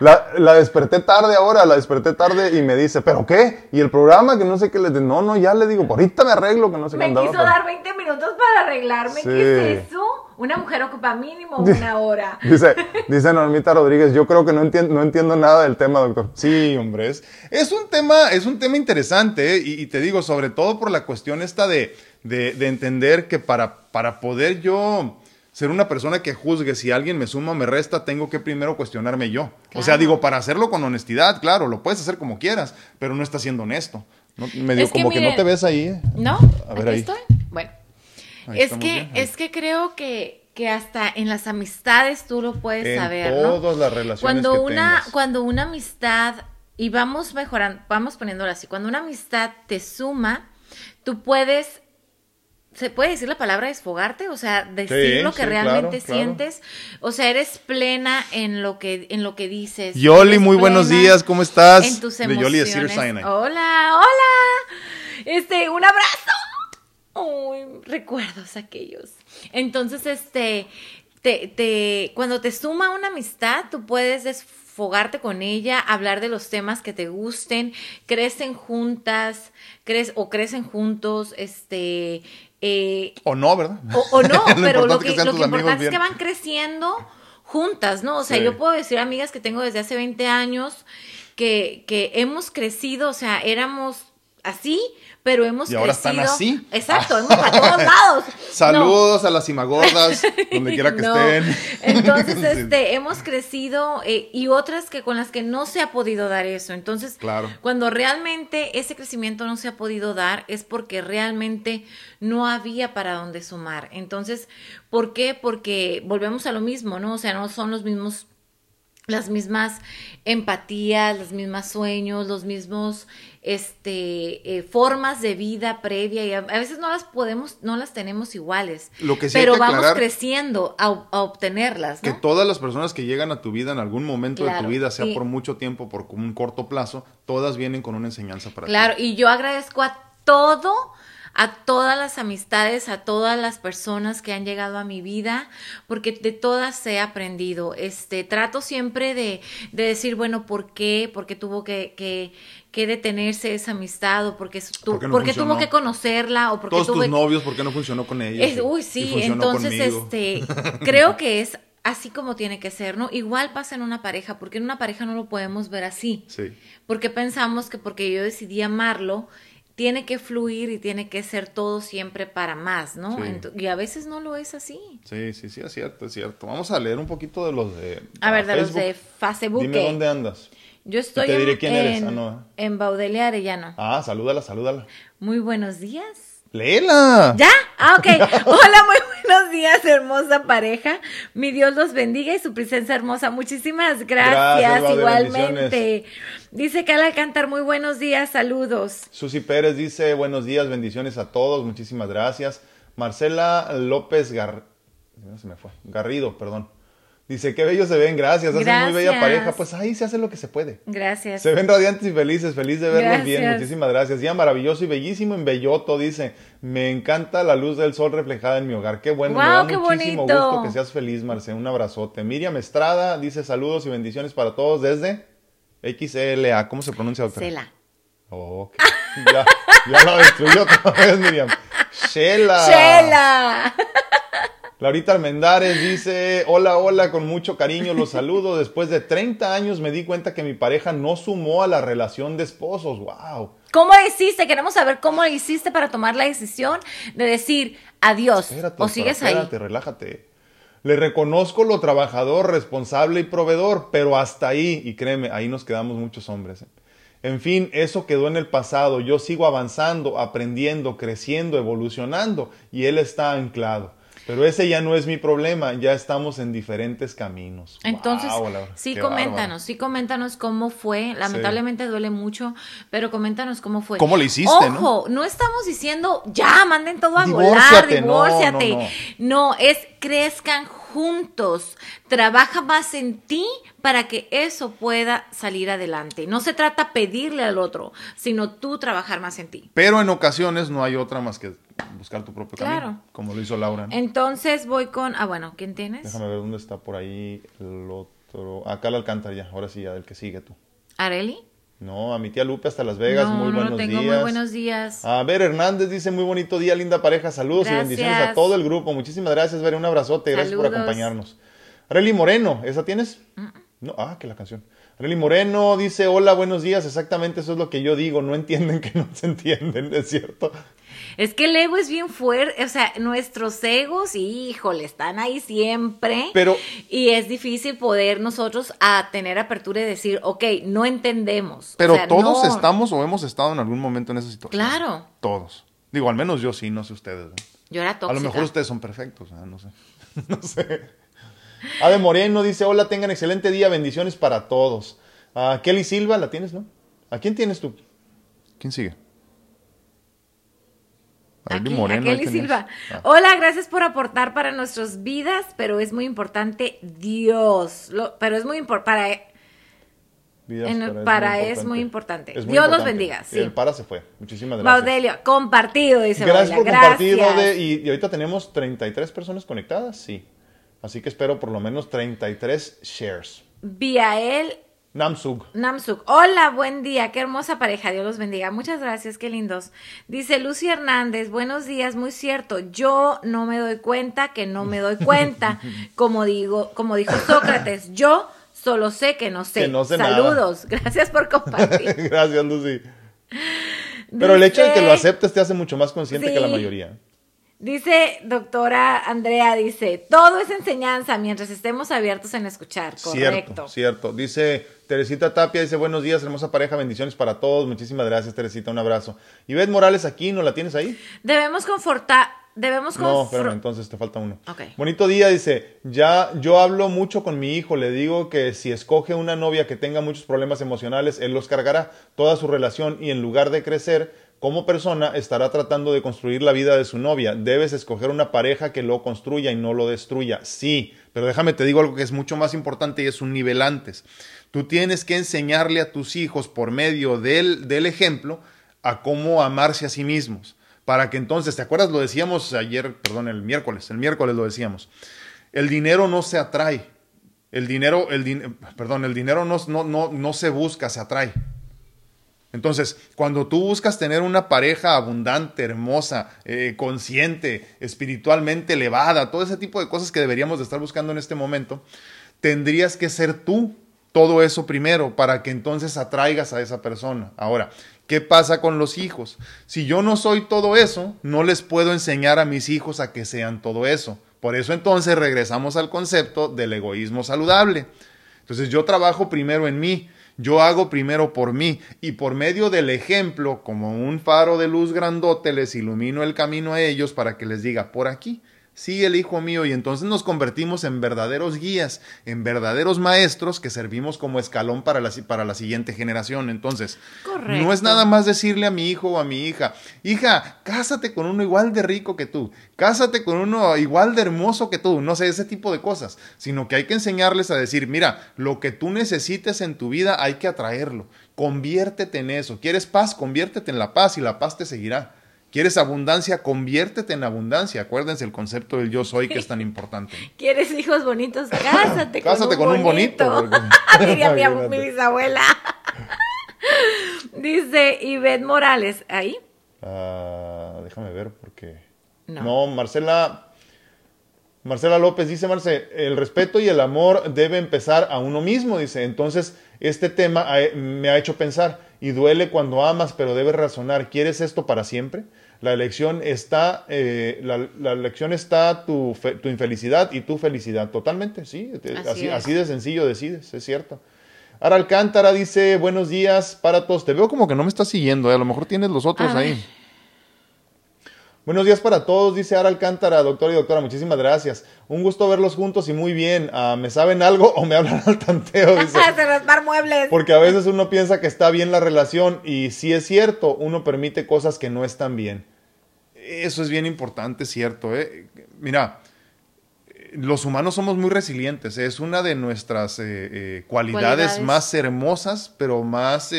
La, la, desperté tarde ahora, la desperté tarde y me dice, ¿pero qué? Y el programa que no sé qué le No, no, ya le digo, ahorita me arreglo, que no sé me qué Me quiso dar 20 minutos para arreglarme, ¿qué es eso? Una mujer ocupa mínimo una hora. dice, dice Normita Rodríguez, yo creo que no entiendo, no entiendo nada del tema, doctor. Sí, hombre, es, es un tema, es un tema interesante, ¿eh? y, y, te digo, sobre todo por la cuestión esta de, de, de entender que para, para poder yo ser una persona que juzgue si alguien me suma o me resta, tengo que primero cuestionarme yo. O sea, digo, para hacerlo con honestidad, claro, lo puedes hacer como quieras, pero no estás siendo honesto. No, medio como que no te ves ahí. ¿eh? No, a ver, ahí. estoy. Bueno, es que, es que creo que, que hasta en las amistades tú lo puedes saber, ¿no? Todas las relaciones cuando una, Cuando una amistad, y vamos mejorando, vamos poniéndolo así, cuando una amistad te suma, tú puedes ¿Se puede decir la palabra desfogarte? O sea, decir lo que realmente sientes. O sea, eres plena en lo que, en lo que dices. Yoli, muy buenos días, ¿cómo estás? En tus emociones. Yoli de Hola, hola. Este, un abrazo. recuerdos aquellos. Entonces, este, te, te, cuando te suma una amistad, tú puedes desfogarte con ella, hablar de los temas que te gusten, crecen juntas, crees, o crecen juntos, este... Eh, o no, ¿verdad? O, no, pero lo que, lo que importa es que van creciendo juntas, ¿no? O sea, yo puedo decir amigas que tengo desde hace 20 años que, que hemos crecido, o sea, éramos así, pero hemos y ahora están así. Exacto, hemos a todos lados. Saludos a las cimagordas, donde quiera que estén. Entonces, este, hemos crecido eh, y otras que con las que no se ha podido dar eso. Entonces, claro. cuando realmente ese crecimiento no se ha podido dar es porque realmente no había para dónde sumar. Entonces, ¿por qué? Porque volvemos a lo mismo, ¿no? O sea, no son los mismos las mismas empatías, los mismos sueños, los mismos este eh, formas de vida previa y a, veces no las podemos no las tenemos iguales. Lo que pero vamos creciendo a, obtenerlas que todas las personas que llegan a tu vida en algún momento de tu vida sea por mucho tiempo por un corto plazo todas vienen con una enseñanza para ti. Claro y yo agradezco a todo a todas las amistades, a todas las personas que han llegado a mi vida, porque de todas he aprendido. Este, trato siempre de, de decir, bueno, ¿por qué? ¿Por qué tuvo que, que, que detenerse esa amistad? ¿O porque, tu, porque tuvo que conocerla? ¿O porque Todos tus novios, ¿por qué no funcionó con ellos? uy, sí, entonces, este, creo que es así como tiene que ser, ¿no? Igual pasa en una pareja, porque en una pareja no lo podemos ver así. Sí. Porque pensamos que porque yo decidí amarlo, tiene que fluir y tiene que ser todo siempre para más, ¿no? y a veces no lo es así. Sí, sí, sí, es cierto, es cierto. Vamos a leer un poquito de los de... A ver, de los de Facebook. Dime dónde andas. Yo estoy te diré quién eres. Ah, en Baudelia Arellano. Ah, salúdala, salúdala. Muy buenos días. Léela. ¿Ya? Ah, ok. Hola, muy buenos días, hermosa pareja. Mi Dios los bendiga y su presencia hermosa. Muchísimas gracias, igualmente. Dice Cala Cantar, muy buenos días, saludos. Susi Pérez dice, buenos días, bendiciones a todos, muchísimas gracias. Marcela López Gar... se me fue. Garrido, perdón. Dice, qué bellos se ven, gracias, hacen muy bella pareja. Pues ahí se hace lo que se puede. Gracias. Se ven radiantes y felices, feliz de verlos bien, muchísimas gracias. Ya maravilloso y bellísimo en Belloto, dice, me encanta la luz del sol reflejada en mi hogar. Qué bueno, me da muchísimo gusto que seas feliz, Marce, un abrazote. Miriam Estrada dice, saludos y bendiciones para todos desde XLA, ¿cómo se pronuncia, doctora? Cela. Oh, ya, ya lo destruyó otra vez, Miriam. Shela. Shela. Laurita Almendares dice, hola, hola, con mucho cariño los saludo. Después de 30 años me di cuenta que mi pareja no sumó a la relación de esposos. ¡Wow! ¿Cómo hiciste? Queremos saber cómo hiciste para tomar la decisión de decir adiós o sigues ahí. Espérate, relájate. Le reconozco lo trabajador, responsable y proveedor, pero hasta ahí, y créeme, ahí nos quedamos muchos hombres. ¿eh? En fin, eso quedó en el pasado. Yo sigo avanzando, aprendiendo, creciendo, evolucionando, y él está anclado. Pero ese ya no es mi problema, ya estamos en diferentes caminos. Entonces, sí, coméntanos, sí, coméntanos cómo fue. Lamentablemente duele mucho, pero coméntanos cómo fue. ¿Cómo lo hiciste? Ojo, no, estamos diciendo ya, manden todo a volar, divórciate. no, es crezcan juntos. Trabaja más en ti para que eso pueda salir adelante. No se trata pedirle al otro, sino tú trabajar más en ti. Pero en ocasiones no hay otra más que buscar tu propio camino, como lo hizo Laura. Entonces voy con, ah bueno, ¿quién tienes? Déjame ver dónde está por ahí el otro. Acá la Alcántara ya, ahora sí ya, el que sigue tú. ¿Areli? No, a mi tía Lupe hasta Las Vegas, muy no buenos tengo, días. Muy buenos días. A ver, Hernández dice muy bonito día, linda pareja, saludos y bendiciones a todo el grupo. Muchísimas gracias, Ver, un abrazote, gracias por acompañarnos. Areli Moreno, ¿esa tienes? No, ah, que la canción. Areli Moreno dice, hola, buenos días, exactamente eso es lo que yo digo, no entienden que no se entienden, ¿es cierto? Es que el ego es bien fuerte, o sea, nuestros egos, híjole, están ahí siempre. Pero. Y es difícil poder nosotros a tener apertura y decir, ok, no entendemos. Pero todos estamos o hemos estado en algún momento en esa situación. Claro. Todos. Digo, al menos yo sí, no sé ustedes. Yo era tóxica. A lo mejor ustedes son perfectos, no sé. no sé. Ade Moreno dice, hola, tengan excelente día, bendiciones para todos. Uh, Kelly Silva, ¿la tienes, no? ¿A quién tienes tú? ¿Quién sigue? Aquí, Moreno, Silva. Ah. Hola, gracias por aportar para nuestras vidas, pero es muy importante Dios. pero es muy importante para para, es, muy importante. Dios los bendiga. El para se fue. Muchísimas gracias. Baudelio, compartido, dice Gracias por compartirlo. y, y, ahorita tenemos 33 personas conectadas, sí. Así que espero por lo menos 33 shares. Viael Namsug. Namsug. Hola, buen día. Qué hermosa pareja. Dios los bendiga. Muchas gracias. Qué lindos. Dice Lucy Hernández. Buenos días. Muy cierto. Yo no me doy cuenta que no me doy cuenta. Como digo, como dijo Sócrates, yo solo sé que no sé. Saludos. Gracias por compartir. gracias, Lucy. Pero el hecho de que lo aceptes te hace mucho más consciente que la mayoría. Dice doctora Andrea, dice, todo es enseñanza mientras estemos abiertos en escuchar. Correcto. Cierto, cierto. Dice Teresita Tapia, dice, buenos días, hermosa pareja, bendiciones para todos. Muchísimas gracias, Teresita, un abrazo. Y Beth Morales aquí, ¿no la tienes ahí? Debemos confortar, debemos No, pero entonces te falta uno. Bonito día, dice, ya yo hablo mucho con mi hijo, le digo que si escoge una novia que tenga muchos problemas emocionales, él los cargará toda su relación y en lugar de crecer como persona estará tratando de construir la vida de su novia. Debes escoger una pareja que lo construya y no lo destruya. Sí, pero déjame te digo algo que es mucho más importante y es un nivel antes. Tú tienes que enseñarle a tus hijos por medio del, del ejemplo a cómo amarse a sí mismos. Para que entonces, ¿te acuerdas? Lo decíamos ayer, perdón, el miércoles, el miércoles lo decíamos. El dinero no se atrae. El dinero, el perdón, el dinero no, no, no, no se busca, se atrae. Entonces, cuando tú buscas tener una pareja abundante, hermosa, eh, consciente, espiritualmente elevada, todo ese tipo de cosas que deberíamos de estar buscando en este momento, tendrías que ser tú todo eso primero para que entonces atraigas a esa persona. Ahora, ¿qué pasa con los hijos? Si yo no soy todo eso, no les puedo enseñar a mis hijos a que sean todo eso. Por eso entonces regresamos al concepto del egoísmo saludable. Entonces yo trabajo primero en mí yo hago primero por mí y por medio del ejemplo, como un faro de luz grandote, les ilumino el camino a ellos para que les diga por aquí sí el Hijo mío, y entonces nos convertimos en verdaderos guías, en verdaderos maestros que servimos como escalón para la, para la siguiente generación. Entonces, no es nada más decirle a mi hijo o a mi hija, hija, cásate con uno igual de rico que tú, cásate con uno igual de hermoso que tú, no sé, ese tipo de cosas, sino que hay que enseñarles a decir, mira, lo que tú necesites en tu vida hay que atraerlo, conviértete en eso, quieres paz, conviértete en la paz y la paz te seguirá. ¿Quieres abundancia? Conviértete en abundancia. Acuérdense el concepto del yo soy que es tan importante. ¿Quieres hijos bonitos? Cásate, Cásate con, un, bonito. Diría mi, mi, bisabuela. Dice Ivette Morales. ¿Ahí? Ah, déjame ver porque... No. no, Marcela... Marcela López dice, Marce, el respeto y el amor debe empezar a uno mismo, dice. Entonces, este tema me ha hecho pensar, y duele cuando amas, pero debes razonar, ¿quieres esto para siempre? La elección está, eh, la, elección está tu, tu, infelicidad y tu felicidad. Totalmente, sí. Así, así, de sencillo decides, es cierto. Ara Alcántara dice, buenos días para todos. Te veo como que no me estás siguiendo, eh, a lo mejor tienes los otros ahí. Buenos días para todos, dice Ara Alcántara, doctor y doctora, muchísimas gracias. Un gusto verlos juntos y muy bien. Ah, ¿Me saben algo o me hablan al tanteo? Dice. Se muebles. Porque a veces uno piensa que está bien la relación y si es cierto, uno permite cosas que no están bien. Eso es bien importante, cierto. ¿eh? Mira, los humanos somos muy resilientes. Es una de nuestras eh, eh, cualidades, más hermosas, pero más,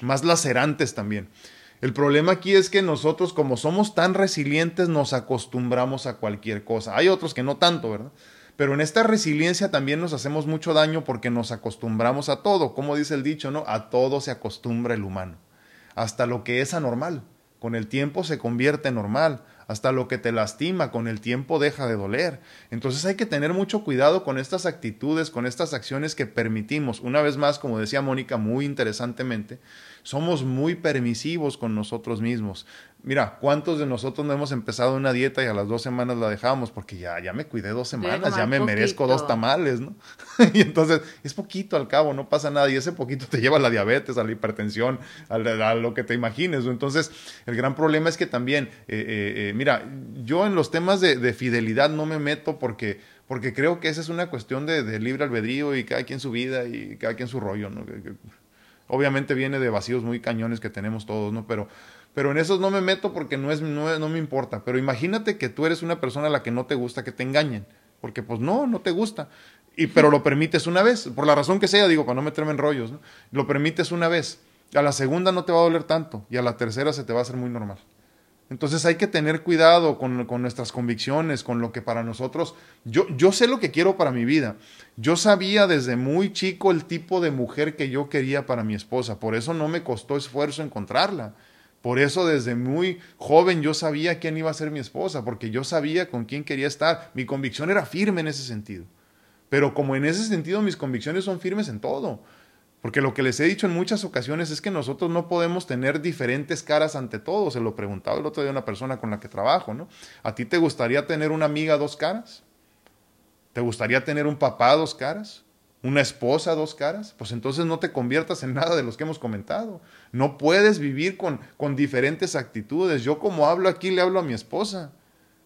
más lacerantes también. El problema aquí es que nosotros, como somos tan resilientes, nos acostumbramos a cualquier cosa. Hay otros que no tanto, ¿verdad? Pero en esta resiliencia también nos hacemos mucho daño porque nos acostumbramos a todo. Como dice el dicho, ¿no? A todo se acostumbra el humano. Hasta lo que es anormal. Con el tiempo se convierte normal. Hasta lo que te lastima con el tiempo deja de doler. Entonces hay que tener mucho cuidado con estas actitudes, con estas acciones que permitimos. Una vez más, como decía Mónica muy interesantemente, somos muy permisivos con nosotros mismos. Mira, ¿cuántos de nosotros no hemos empezado una dieta y a las dos semanas la dejamos porque ya, ya me cuidé dos semanas, ya me merezco dos tamales, ¿no? y entonces es poquito al cabo, no pasa nada y ese poquito te lleva a la diabetes, a la hipertensión, a, lo que te imagines. Entonces, el gran problema es que también, eh, eh, eh, mira, yo en los temas de, fidelidad no me meto porque porque creo que esa es una cuestión de, de, libre albedrío y cada quien su vida y cada quien su rollo, ¿no? Obviamente viene de vacíos muy cañones que tenemos todos, ¿no? Pero, pero en esos no me meto porque no, es, no, no me importa. Pero imagínate que tú eres una persona a la que no te gusta que te engañen. Porque pues no, no te gusta. Y, pero lo permites una vez, por la razón que sea, digo, para no meterme en rollos, ¿no? Lo permites una vez. A la segunda no te va a doler tanto y a la tercera se te va a hacer muy normal. Entonces hay que tener cuidado con, nuestras convicciones, con lo que para nosotros, yo, yo sé lo que quiero para mi vida. Yo sabía desde muy chico el tipo de mujer que yo quería para mi esposa, por eso no me costó esfuerzo encontrarla. Por eso desde muy joven yo sabía quién iba a ser mi esposa, porque yo sabía con quién quería estar. Mi convicción era firme en ese sentido. Pero como en ese sentido mis convicciones son firmes en todo. Porque lo que les he dicho en muchas ocasiones es que nosotros no podemos tener diferentes caras ante todo. Se lo preguntaba el otro día una persona con la que trabajo, ¿no? ¿A ti te gustaría tener una amiga dos caras? ¿Te gustaría tener un papá dos caras? ¿Una esposa dos caras? Pues entonces no te conviertas en nada de los que hemos comentado. No puedes vivir con, con diferentes actitudes. Yo como hablo aquí le hablo a mi esposa.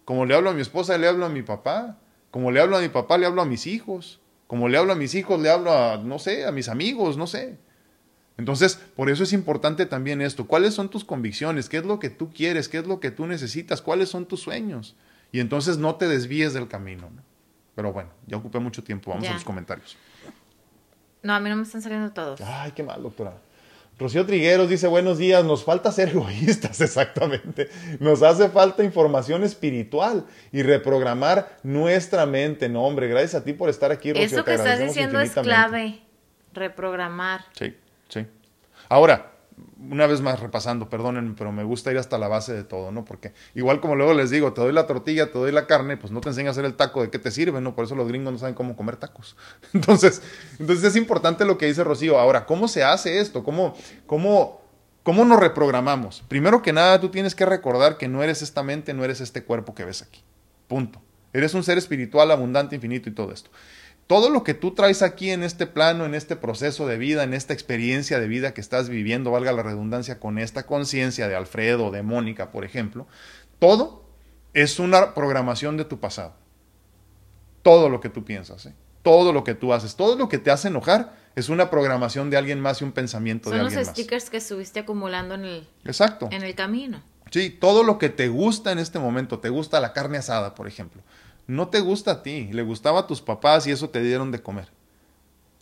Como le hablo a mi esposa le hablo a mi papá. Como le hablo a mi papá le hablo a mis hijos. Como le hablo a mis hijos, le hablo a, no sé, a mis amigos, no sé. Entonces, por eso es importante también esto. ¿Cuáles son tus convicciones? ¿Qué es lo que tú quieres? ¿Qué es lo que tú necesitas? ¿Cuáles son tus sueños? Y entonces no te desvíes del camino. Pero bueno, ya ocupé mucho tiempo. Vamos a los comentarios. No, a mí no me están saliendo todos. Ay, qué mal, doctora. Rocío Trigueros dice, buenos días, nos falta ser egoístas, exactamente. Nos hace falta información espiritual y reprogramar nuestra mente. No, hombre, gracias a ti por estar aquí, Rocío. Eso que estás diciendo es clave, reprogramar. Sí, sí. Ahora, una vez más repasando, perdónenme, pero me gusta ir hasta la base de todo, ¿no? Porque igual como luego les digo, te doy la tortilla, te doy la carne, pues no te enseña a hacer el taco, ¿de qué te sirve, no? Por eso los gringos no saben cómo comer tacos. Entonces, entonces es importante lo que dice Rocío. Ahora, ¿cómo se hace esto? ¿Cómo, cómo, cómo nos reprogramamos? Primero que nada, tú tienes que recordar que no eres esta mente, no eres este cuerpo que ves aquí. Punto. Eres un ser espiritual, abundante, infinito y todo esto todo lo que tú traes aquí en este plano, en este proceso de vida, en esta experiencia de vida que estás viviendo, valga la redundancia, con esta conciencia de Alfredo, de Mónica, por ejemplo, todo es una programación de tu pasado. Todo lo que tú piensas, ¿eh? todo lo que tú haces, todo lo que te hace enojar es una programación de alguien más y un pensamiento de alguien más. Son los stickers que estuviste acumulando en el, Exacto. en el camino. Sí, todo lo que te gusta en este momento, te gusta la carne asada, por ejemplo no te gusta a ti, le gustaba a tus papás y eso te dieron de comer.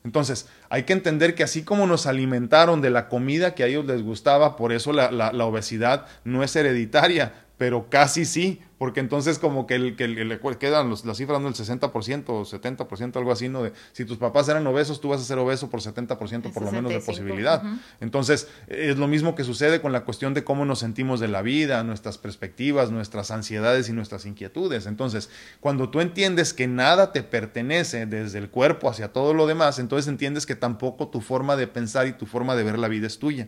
Entonces, hay que entender que así como nos alimentaron de la comida que a ellos les gustaba, por eso la, la obesidad no es hereditaria, pero casi sí, porque entonces como que, el, que le quedan los, las cifras del 60% o 70%, algo así, ¿no? De, si tus papás eran obesos, tú vas a ser obeso por 70% por lo menos de posibilidad. Entonces, es lo mismo que sucede con la cuestión de cómo nos sentimos de la vida, nuestras perspectivas, nuestras ansiedades y nuestras inquietudes. Entonces, cuando tú entiendes que nada te pertenece desde el cuerpo hacia todo lo demás, entonces entiendes que tampoco tu forma de pensar y tu forma de ver la vida es tuya.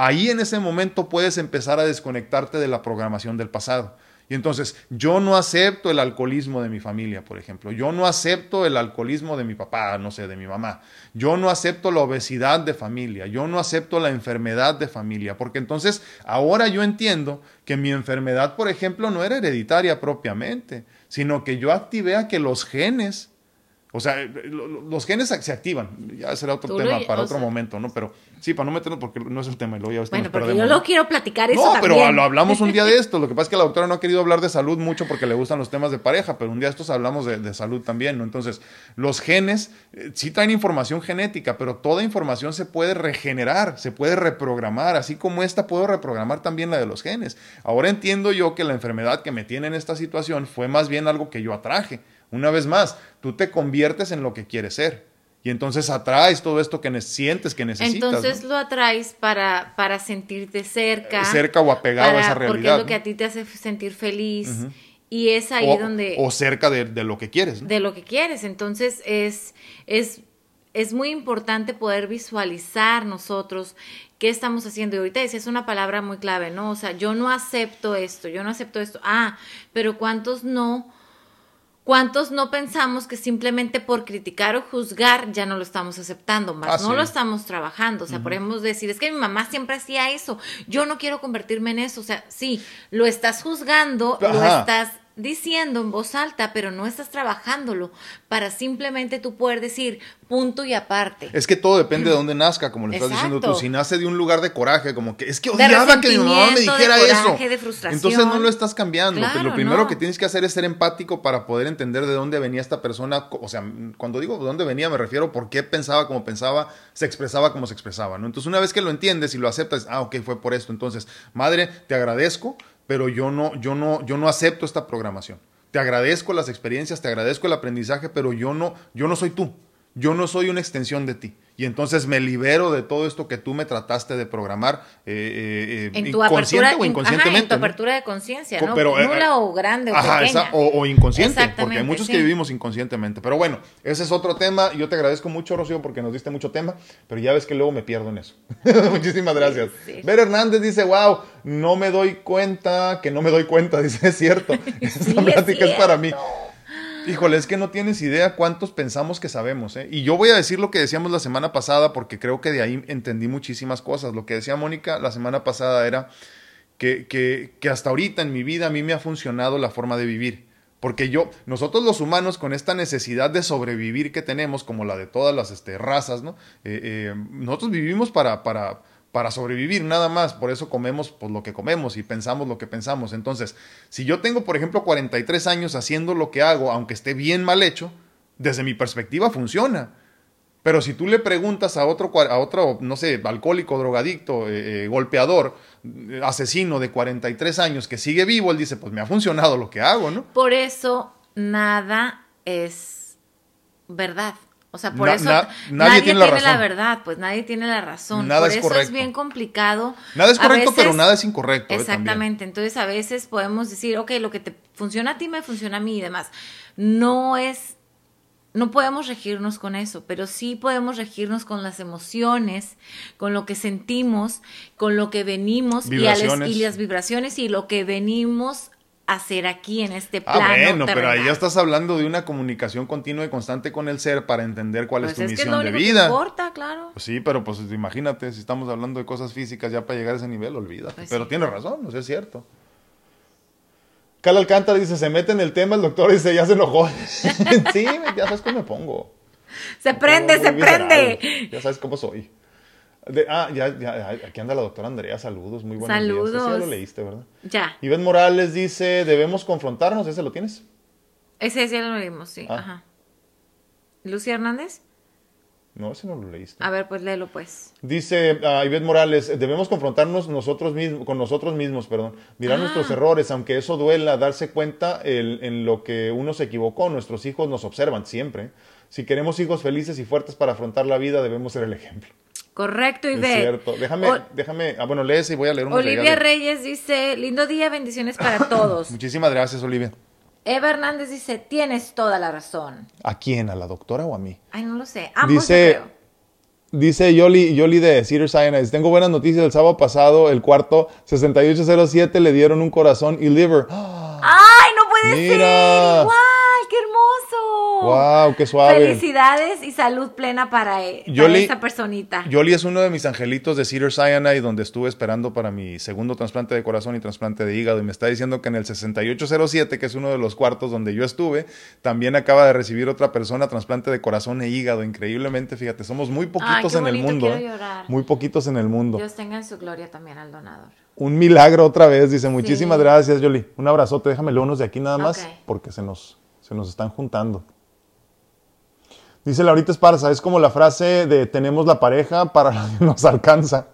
Ahí en ese momento puedes empezar a desconectarte de la programación del pasado. Y entonces, yo no acepto el alcoholismo de mi familia, por ejemplo. Yo no acepto el alcoholismo de mi papá, no sé, de mi mamá. Yo no acepto la obesidad de familia. Yo no acepto la enfermedad de familia. Porque entonces, ahora yo entiendo que mi enfermedad, por ejemplo, no era hereditaria propiamente, sino que yo activé a que los genes o sea, los genes se activan. Ya será otro tema para otro momento, ¿no? Pero sí, para no meternos porque no es el tema. Y luego ya bueno, porque yo lo quiero platicar eso No, pero lo hablamos un día de esto. Lo que pasa es que la doctora no ha querido hablar de salud mucho porque le gustan los temas de pareja, pero un día estos hablamos de, salud también, ¿no? Entonces, los genes eh, sí traen información genética, pero toda información se puede regenerar, se puede reprogramar. Así como esta, puedo reprogramar también la de los genes. Ahora entiendo yo que la enfermedad que me tiene en esta situación fue más bien algo que yo atraje una vez más, tú te conviertes en lo que quieres ser. Y entonces atraes todo esto que sientes que necesitas. Entonces lo atraes para, para sentirte cerca. Cerca o apegado a esa realidad. Porque es lo que a ti te hace sentir feliz. Y es ahí donde... O cerca de, lo que quieres. De lo que quieres. Entonces es, es, es muy importante poder visualizar nosotros qué estamos haciendo. Y ahorita es una palabra muy clave, ¿no? O sea, yo no acepto esto, yo no acepto esto. Ah, pero ¿cuántos no? ¿Cuántos no pensamos que simplemente por criticar o juzgar ya no lo estamos aceptando, más ah, no lo estamos trabajando? O sea, podemos decir, es que mi mamá siempre hacía eso, yo no quiero convertirme en eso. O sea, sí, lo estás juzgando, lo estás diciendo en voz alta, pero no estás trabajándolo para simplemente tú poder decir punto y aparte. Es que todo depende de dónde nazca, como le estás diciendo tú. Si nace de un lugar de coraje, como que es que odiaba que mi mamá me dijera de coraje, eso. De frustración. Entonces no lo estás cambiando. lo primero que tienes que hacer es ser empático para poder entender de dónde venía esta persona. O sea, cuando digo de dónde venía, me refiero por qué pensaba como pensaba, se expresaba como se expresaba, ¿no? Entonces, una vez que lo entiendes y lo aceptas, ah, ok, fue por esto. Entonces, madre, te agradezco pero yo no, yo no, yo no acepto esta programación. Te agradezco las experiencias, te agradezco el aprendizaje, pero yo no, yo no soy tú. Yo no soy una extensión de ti y entonces me libero de todo esto que tú me trataste de programar eh, eh, en tu apertura, o inconscientemente. en tu apertura de conciencia, ¿no? Pero, eh, Nula o grande o pequeña. o, inconsciente, porque hay muchos que vivimos inconscientemente. Pero bueno, ese es otro tema. Yo te agradezco mucho, Rocío, porque nos diste mucho tema, pero ya ves que luego me pierdo en eso. Muchísimas gracias. Ver Hernández dice, wow, no me doy cuenta, que no me doy cuenta, dice, es cierto. Esta plática es para mí. Híjole, es que no tienes idea cuántos pensamos que sabemos, ¿eh? Y yo voy a decir lo que decíamos la semana pasada porque creo que de ahí entendí muchísimas cosas. Lo que decía Mónica la semana pasada era que, que, que hasta ahorita en mi vida a mí me ha funcionado la forma de vivir. Porque yo, nosotros los humanos, con esta necesidad de sobrevivir que tenemos, como la de todas las este, razas, ¿no? Eh, eh, nosotros vivimos para, para, para sobrevivir nada más, por eso comemos pues, lo que comemos y pensamos lo que pensamos. Entonces, si yo tengo, por ejemplo, 43 años haciendo lo que hago, aunque esté bien mal hecho, desde mi perspectiva funciona. Pero si tú le preguntas a otro, a otro no sé, alcohólico, drogadicto, eh, eh, golpeador, asesino de 43 años que sigue vivo, él dice, pues me ha funcionado lo que hago, ¿no? Por eso nada es verdad. O sea, por eso nadie, tiene, la, verdad, pues nadie tiene la razón. Nada por es eso es bien complicado. Nada es correcto, pero nada es incorrecto. ¿eh? Exactamente. Entonces a veces podemos decir, ok, lo que te funciona a ti me funciona a mí y demás. No es, no podemos regirnos con eso, pero sí podemos regirnos con las emociones, con lo que sentimos, con lo que venimos y, y las vibraciones y lo que venimos hacer aquí en este ah, plano. Ah, bueno, pero ahí ya estás hablando de una comunicación continua y constante con el ser para entender cuál es pues tu misión de vida. Que importa, claro. Pues sí, pero pues imagínate, si estamos hablando de cosas físicas ya para llegar a ese nivel, olvídate. Pues pero tienes razón, no sé, es cierto. Cal Alcántara dice, se mete en el tema, el doctor dice, ya se enojó. sí, ya sabes cómo me pongo. Se prende, se prende. Ya sabes cómo soy ah, ya, ya, aquí anda la doctora Andrea, saludos, muy buenos saludos. días. ya lo leíste, ¿verdad? Ya. Iván Morales dice, debemos confrontarnos, ¿ese lo tienes? Ese ya lo leímos, sí, ah. ajá. ¿Lucia Hernández? No, ese no lo leíste. A ver, pues léelo, pues. Dice uh, Ivette Morales, debemos confrontarnos nosotros mismos, con nosotros mismos, perdón. Mirar ah. nuestros errores, aunque eso duela, darse cuenta en lo que uno se equivocó. Nuestros hijos nos observan siempre. Si queremos hijos felices y fuertes para afrontar la vida, debemos ser el ejemplo. Correcto, Ivette. Es cierto. Déjame, déjame, ah, bueno, lees y voy a leer un Olivia Reyes dice, lindo día, bendiciones para todos. Muchísimas gracias, Olivia. Eva Hernández dice, tienes toda la razón. ¿A quién? ¿A la doctora o a mí? Ay, no lo sé. Ambos dice, Dice Yoli, Yoli de Cedar Sinai, tengo buenas noticias, el sábado pasado, el cuarto 6807 le dieron un corazón y liver. ¡Ay, no puede Mira. ser! Qué hermoso! ¡Wow, qué suave! Felicidades y salud plena para, e, esa personita. Yoli es uno de mis angelitos de Cedar Sinai, donde estuve esperando para mi segundo trasplante de corazón y trasplante de hígado, y me está diciendo que en el 6807, que es uno de los cuartos donde yo estuve, también acaba de recibir otra persona trasplante de corazón e hígado. Increíblemente, fíjate, somos muy poquitos en el mundo. ¿eh? Muy poquitos en el mundo. Dios tenga en su gloria también al donador. Un milagro otra vez, dice. Muchísimas gracias, Yoli. Un abrazote, déjame unos de aquí nada más, porque se nos se nos están juntando. Dice Laurita Esparza, es como la frase de tenemos la pareja para la que nos alcanza.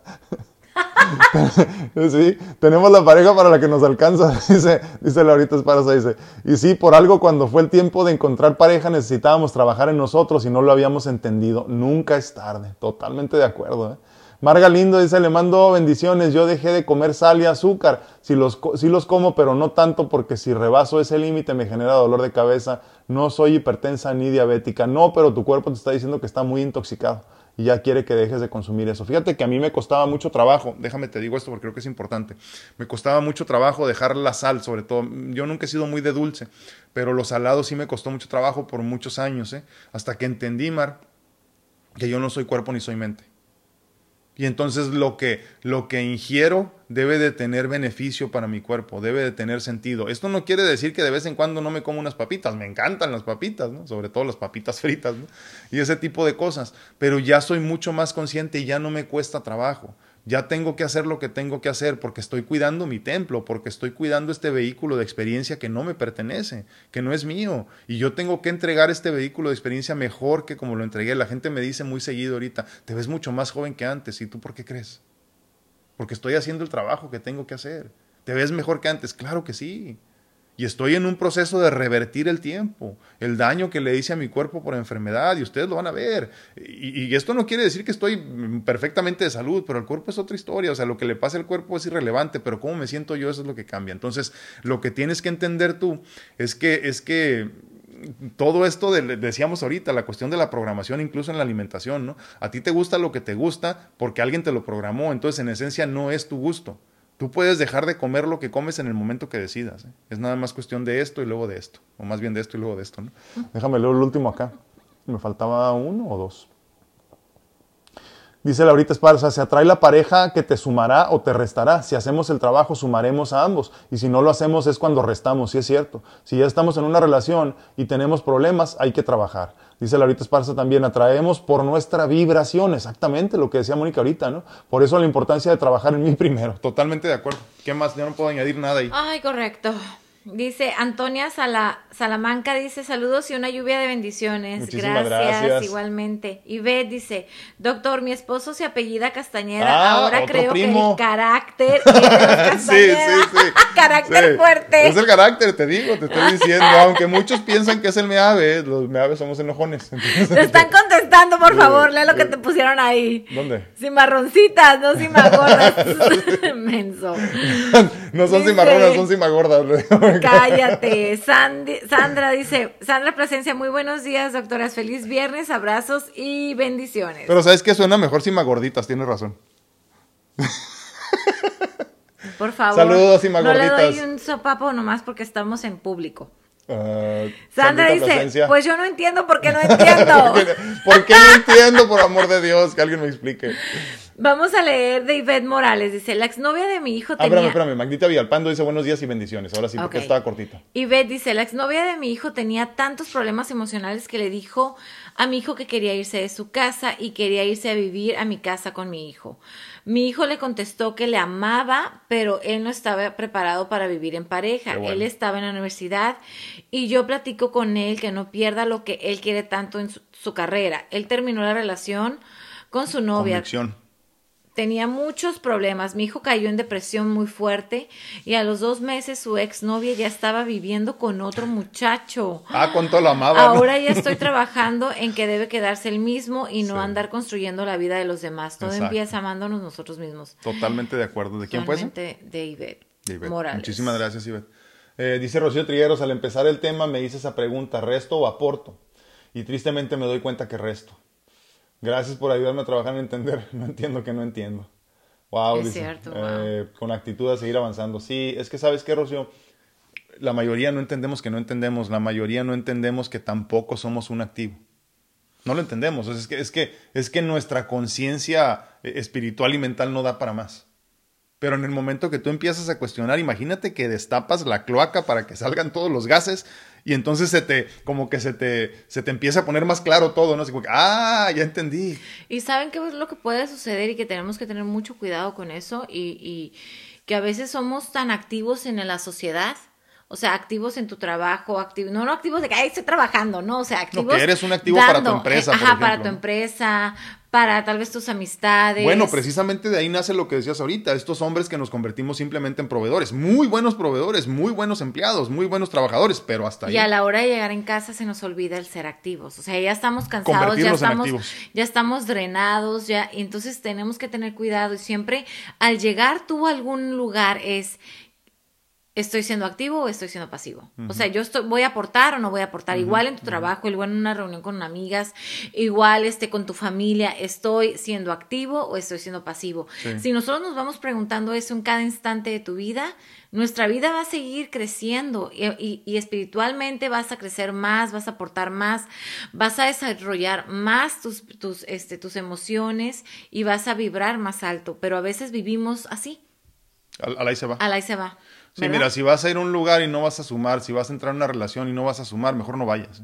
sí, tenemos la pareja para la que nos alcanza, dice, dice Laurita Esparza, dice. Y sí, por algo cuando fue el tiempo de encontrar pareja necesitábamos trabajar en nosotros y no lo habíamos entendido. Nunca es tarde, totalmente de acuerdo. ¿eh? Marga Lindo dice, le mando bendiciones, yo dejé de comer sal y azúcar, si los, los como, pero no tanto porque si rebaso ese límite me genera dolor de cabeza, no soy hipertensa ni diabética, no, pero tu cuerpo te está diciendo que está muy intoxicado y ya quiere que dejes de consumir eso. Fíjate que a mí me costaba mucho trabajo, déjame te digo esto porque creo que es importante, me costaba mucho trabajo dejar la sal, sobre todo, yo nunca he sido muy de dulce, pero los salados sí me costó mucho trabajo por muchos años, ¿eh? hasta que entendí, Mar, que yo no soy cuerpo ni soy mente. Y entonces lo que, lo que ingiero debe de tener beneficio para mi cuerpo, debe de tener sentido. Esto no quiere decir que de vez en cuando no me como unas papitas, me encantan las papitas, ¿no? sobre todo las papitas fritas y ese tipo de cosas, pero ya soy mucho más consciente y ya no me cuesta trabajo. Ya tengo que hacer lo que tengo que hacer porque estoy cuidando mi templo, porque estoy cuidando este vehículo de experiencia que no me pertenece, que no es mío. Y yo tengo que entregar este vehículo de experiencia mejor que como lo entregué. La gente me dice muy seguido ahorita, te ves mucho más joven que antes. ¿Y tú por qué crees? Porque estoy haciendo el trabajo que tengo que hacer. ¿Te ves mejor que antes? Claro que sí. Y estoy en un proceso de revertir el tiempo, el daño que le hice a mi cuerpo por enfermedad, y ustedes lo van a ver. Y, esto no quiere decir que estoy perfectamente de salud, pero el cuerpo es otra historia. O sea, lo que le pasa al cuerpo es irrelevante, pero cómo me siento yo, eso es lo que cambia. Entonces, lo que tienes que entender tú es que, es que todo esto decíamos ahorita, la cuestión de la programación, incluso en la alimentación, ¿no? A ti te gusta lo que te gusta porque alguien te lo programó, entonces en esencia no es tu gusto. Tú puedes dejar de comer lo que comes en el momento que decidas. ¿eh? Es nada más cuestión de esto y luego de esto. O más bien de esto y luego de esto. Déjame leer el último acá. Me faltaba uno o dos. Dice Laurita Esparza, se atrae la pareja que te sumará o te restará. Si hacemos el trabajo, sumaremos a ambos. Y si no lo hacemos es cuando restamos, sí es cierto. Si ya estamos en una relación y tenemos problemas, hay que trabajar. Dice Laurita Esparza también, atraemos por nuestra vibración, exactamente lo que decía Mónica ahorita, ¿no? Por eso la importancia de trabajar en mí primero. Totalmente de acuerdo. ¿Qué más? Ya no puedo añadir nada ahí. Ay, correcto. Dice Antonia Salamanca, dice saludos y una lluvia de bendiciones. Gracias, gracias, igualmente. Y Beth dice, doctor, mi esposo se apellida Castañeda, ah, ahora creo que el carácter es Castañeda. sí, sí, sí. carácter fuerte. Es el carácter, te digo, te estoy diciendo, aunque muchos piensan que es el meave, los meaves somos enojones. te están contestando, por favor, lee lo que te pusieron ahí. ¿Dónde? Cimarroncitas, no cimagordas. Menso. no son cimarronas, son cimagordas. Cállate. Sandra dice, Sandra Presencia, muy buenos días, doctoras. Feliz viernes, abrazos y bendiciones. Pero ¿sabes qué? Suena mejor Sima Gorditas, tienes razón. Por favor. Saludos, Sima Gorditas. No le doy un sopapo nomás porque estamos en público. Uh, Sandra dice, pues yo no entiendo por qué no entiendo. ¿Por qué no entiendo? Por amor de Dios, que alguien me explique. Vamos a leer de Ivette Morales. Dice, la exnovia de mi hijo tenía... Ah, espérame, espérame. Magdita Villalpando dice buenos días y bendiciones. Ahora sí, porque estaba cortita. Ivette dice, la exnovia de mi hijo tenía tantos problemas emocionales que le dijo a mi hijo que quería irse de su casa y quería irse a vivir a mi casa con mi hijo. Mi hijo le contestó que le amaba, pero él no estaba preparado para vivir en pareja. Él estaba en la universidad y yo platico con él que no pierda lo que él quiere tanto en su, carrera. Él terminó la relación con su novia tenía muchos problemas. Mi hijo cayó en depresión muy fuerte y a los dos meses su exnovia ya estaba viviendo con otro muchacho. Ah, cuánto lo amaba. Ahora ya estoy trabajando en que debe quedarse el mismo y no andar construyendo la vida de los demás. Todo empieza amándonos nosotros mismos. Totalmente de acuerdo. ¿De quién fue De Ivette. De Morales. Muchísimas gracias, Ivette. Eh, dice Rocío Trigueros, al empezar el tema me hice esa pregunta, ¿resto o aporto? Y tristemente me doy cuenta que resto. Gracias por ayudarme a trabajar en entender. No entiendo que no entiendo. Wow, es cierto, eh, con actitud a seguir avanzando. Sí, es que sabes qué, Rocío, la mayoría no entendemos que no entendemos, la mayoría no entendemos que tampoco somos un activo. No lo entendemos, es que, es que, es que nuestra conciencia espiritual y mental no da para más. Pero en el momento que tú empiezas a cuestionar, imagínate que destapas la cloaca para que salgan todos los gases y entonces se te, como que se te, se te empieza a poner más claro todo, ¿no? Así como que, ah, ya entendí. Y saben qué es lo que puede suceder y que tenemos que tener mucho cuidado con eso y, y que a veces somos tan activos en la sociedad o sea, activos en tu trabajo, activos, no, no activos de que Ay, estoy trabajando, no, o sea, activos. No, que eres un activo para tu empresa. Eh, ajá, para tu empresa, para tal vez tus amistades. Bueno, precisamente de ahí nace lo que decías ahorita, estos hombres que nos convertimos simplemente en proveedores, muy buenos proveedores, muy buenos empleados, muy buenos trabajadores, pero hasta ahí. Y a la hora de llegar en casa se nos olvida el ser activos, o sea, ya estamos cansados, ya estamos, ya estamos drenados, ya, entonces tenemos que tener cuidado y siempre al llegar tú a algún lugar es estoy siendo activo o estoy siendo pasivo. O sea, yo estoy, voy a aportar o no voy a aportar. Igual en tu trabajo, igual en una reunión con amigas, igual este, con tu familia, estoy siendo activo o estoy siendo pasivo. Si nosotros nos vamos preguntando eso en cada instante de tu vida, nuestra vida va a seguir creciendo y, y, espiritualmente vas a crecer más, vas a aportar más, vas a desarrollar más tus, tus, este, tus emociones y vas a vibrar más alto. Pero a veces vivimos así Al, ahí se va. Al ahí se va. Sí, mira, si vas a ir a un lugar y no vas a sumar, si vas a entrar en una relación y no vas a sumar, mejor no vayas.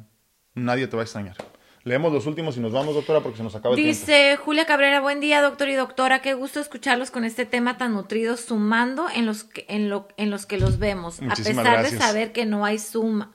Nadie te va a extrañar. Leemos los últimos y nos vamos, doctora, porque se nos acaba el Dice tiempo. Dice Julia Cabrera, buen día, doctor y doctora. Qué gusto escucharlos con este tema tan nutrido, sumando en los que, en lo, en los, que los vemos. a pesar de saber que no hay suma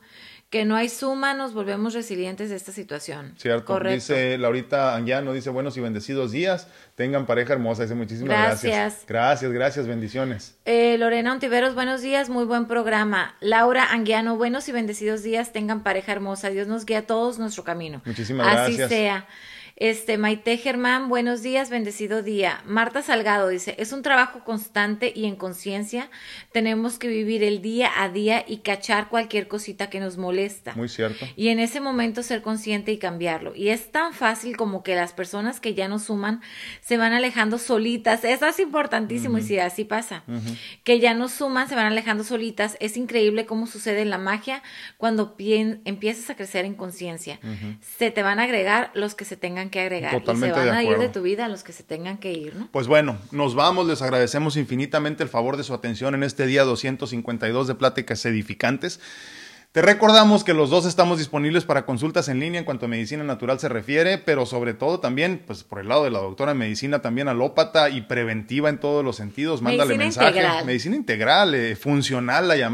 que no hay suma, nos volvemos resilientes de esta situación. Cierto. Correcto. Dice Laurita Anguiano, dice buenos y bendecidos días, tengan pareja hermosa, dice muchísimas gracias. Gracias, gracias, gracias bendiciones. Eh, Lorena Ontiveros, buenos días, muy buen programa. Laura Anguiano, buenos y bendecidos días, tengan pareja hermosa, Dios nos guía a todos nuestro camino. Muchísimas gracias. Así sea. Este, Maite Germán, buenos días, bendecido día. Marta Salgado dice, es un trabajo constante y en conciencia tenemos que vivir el día a día y cachar cualquier cosita que nos molesta. Muy cierto. Y en ese momento ser consciente y cambiarlo. Y es tan fácil como que las personas que ya no suman se van alejando solitas. Eso es importantísimo y si así pasa. Que ya no suman, se van alejando solitas. Es increíble cómo sucede la magia cuando empiezas a crecer en conciencia. Se te van a agregar los que se tengan que agregar. Totalmente y se van a ir de tu vida los que se tengan que ir, ¿no? Pues bueno, nos vamos, les agradecemos infinitamente el favor de su atención en este día 252 de Pláticas Edificantes. Te recordamos que los dos estamos disponibles para consultas en línea en cuanto a medicina natural se refiere, pero sobre todo también, pues por el lado de la doctora medicina también alópata y preventiva en todos los sentidos. Mándale mensaje. Medicina integral, eh, funcional la llamamos.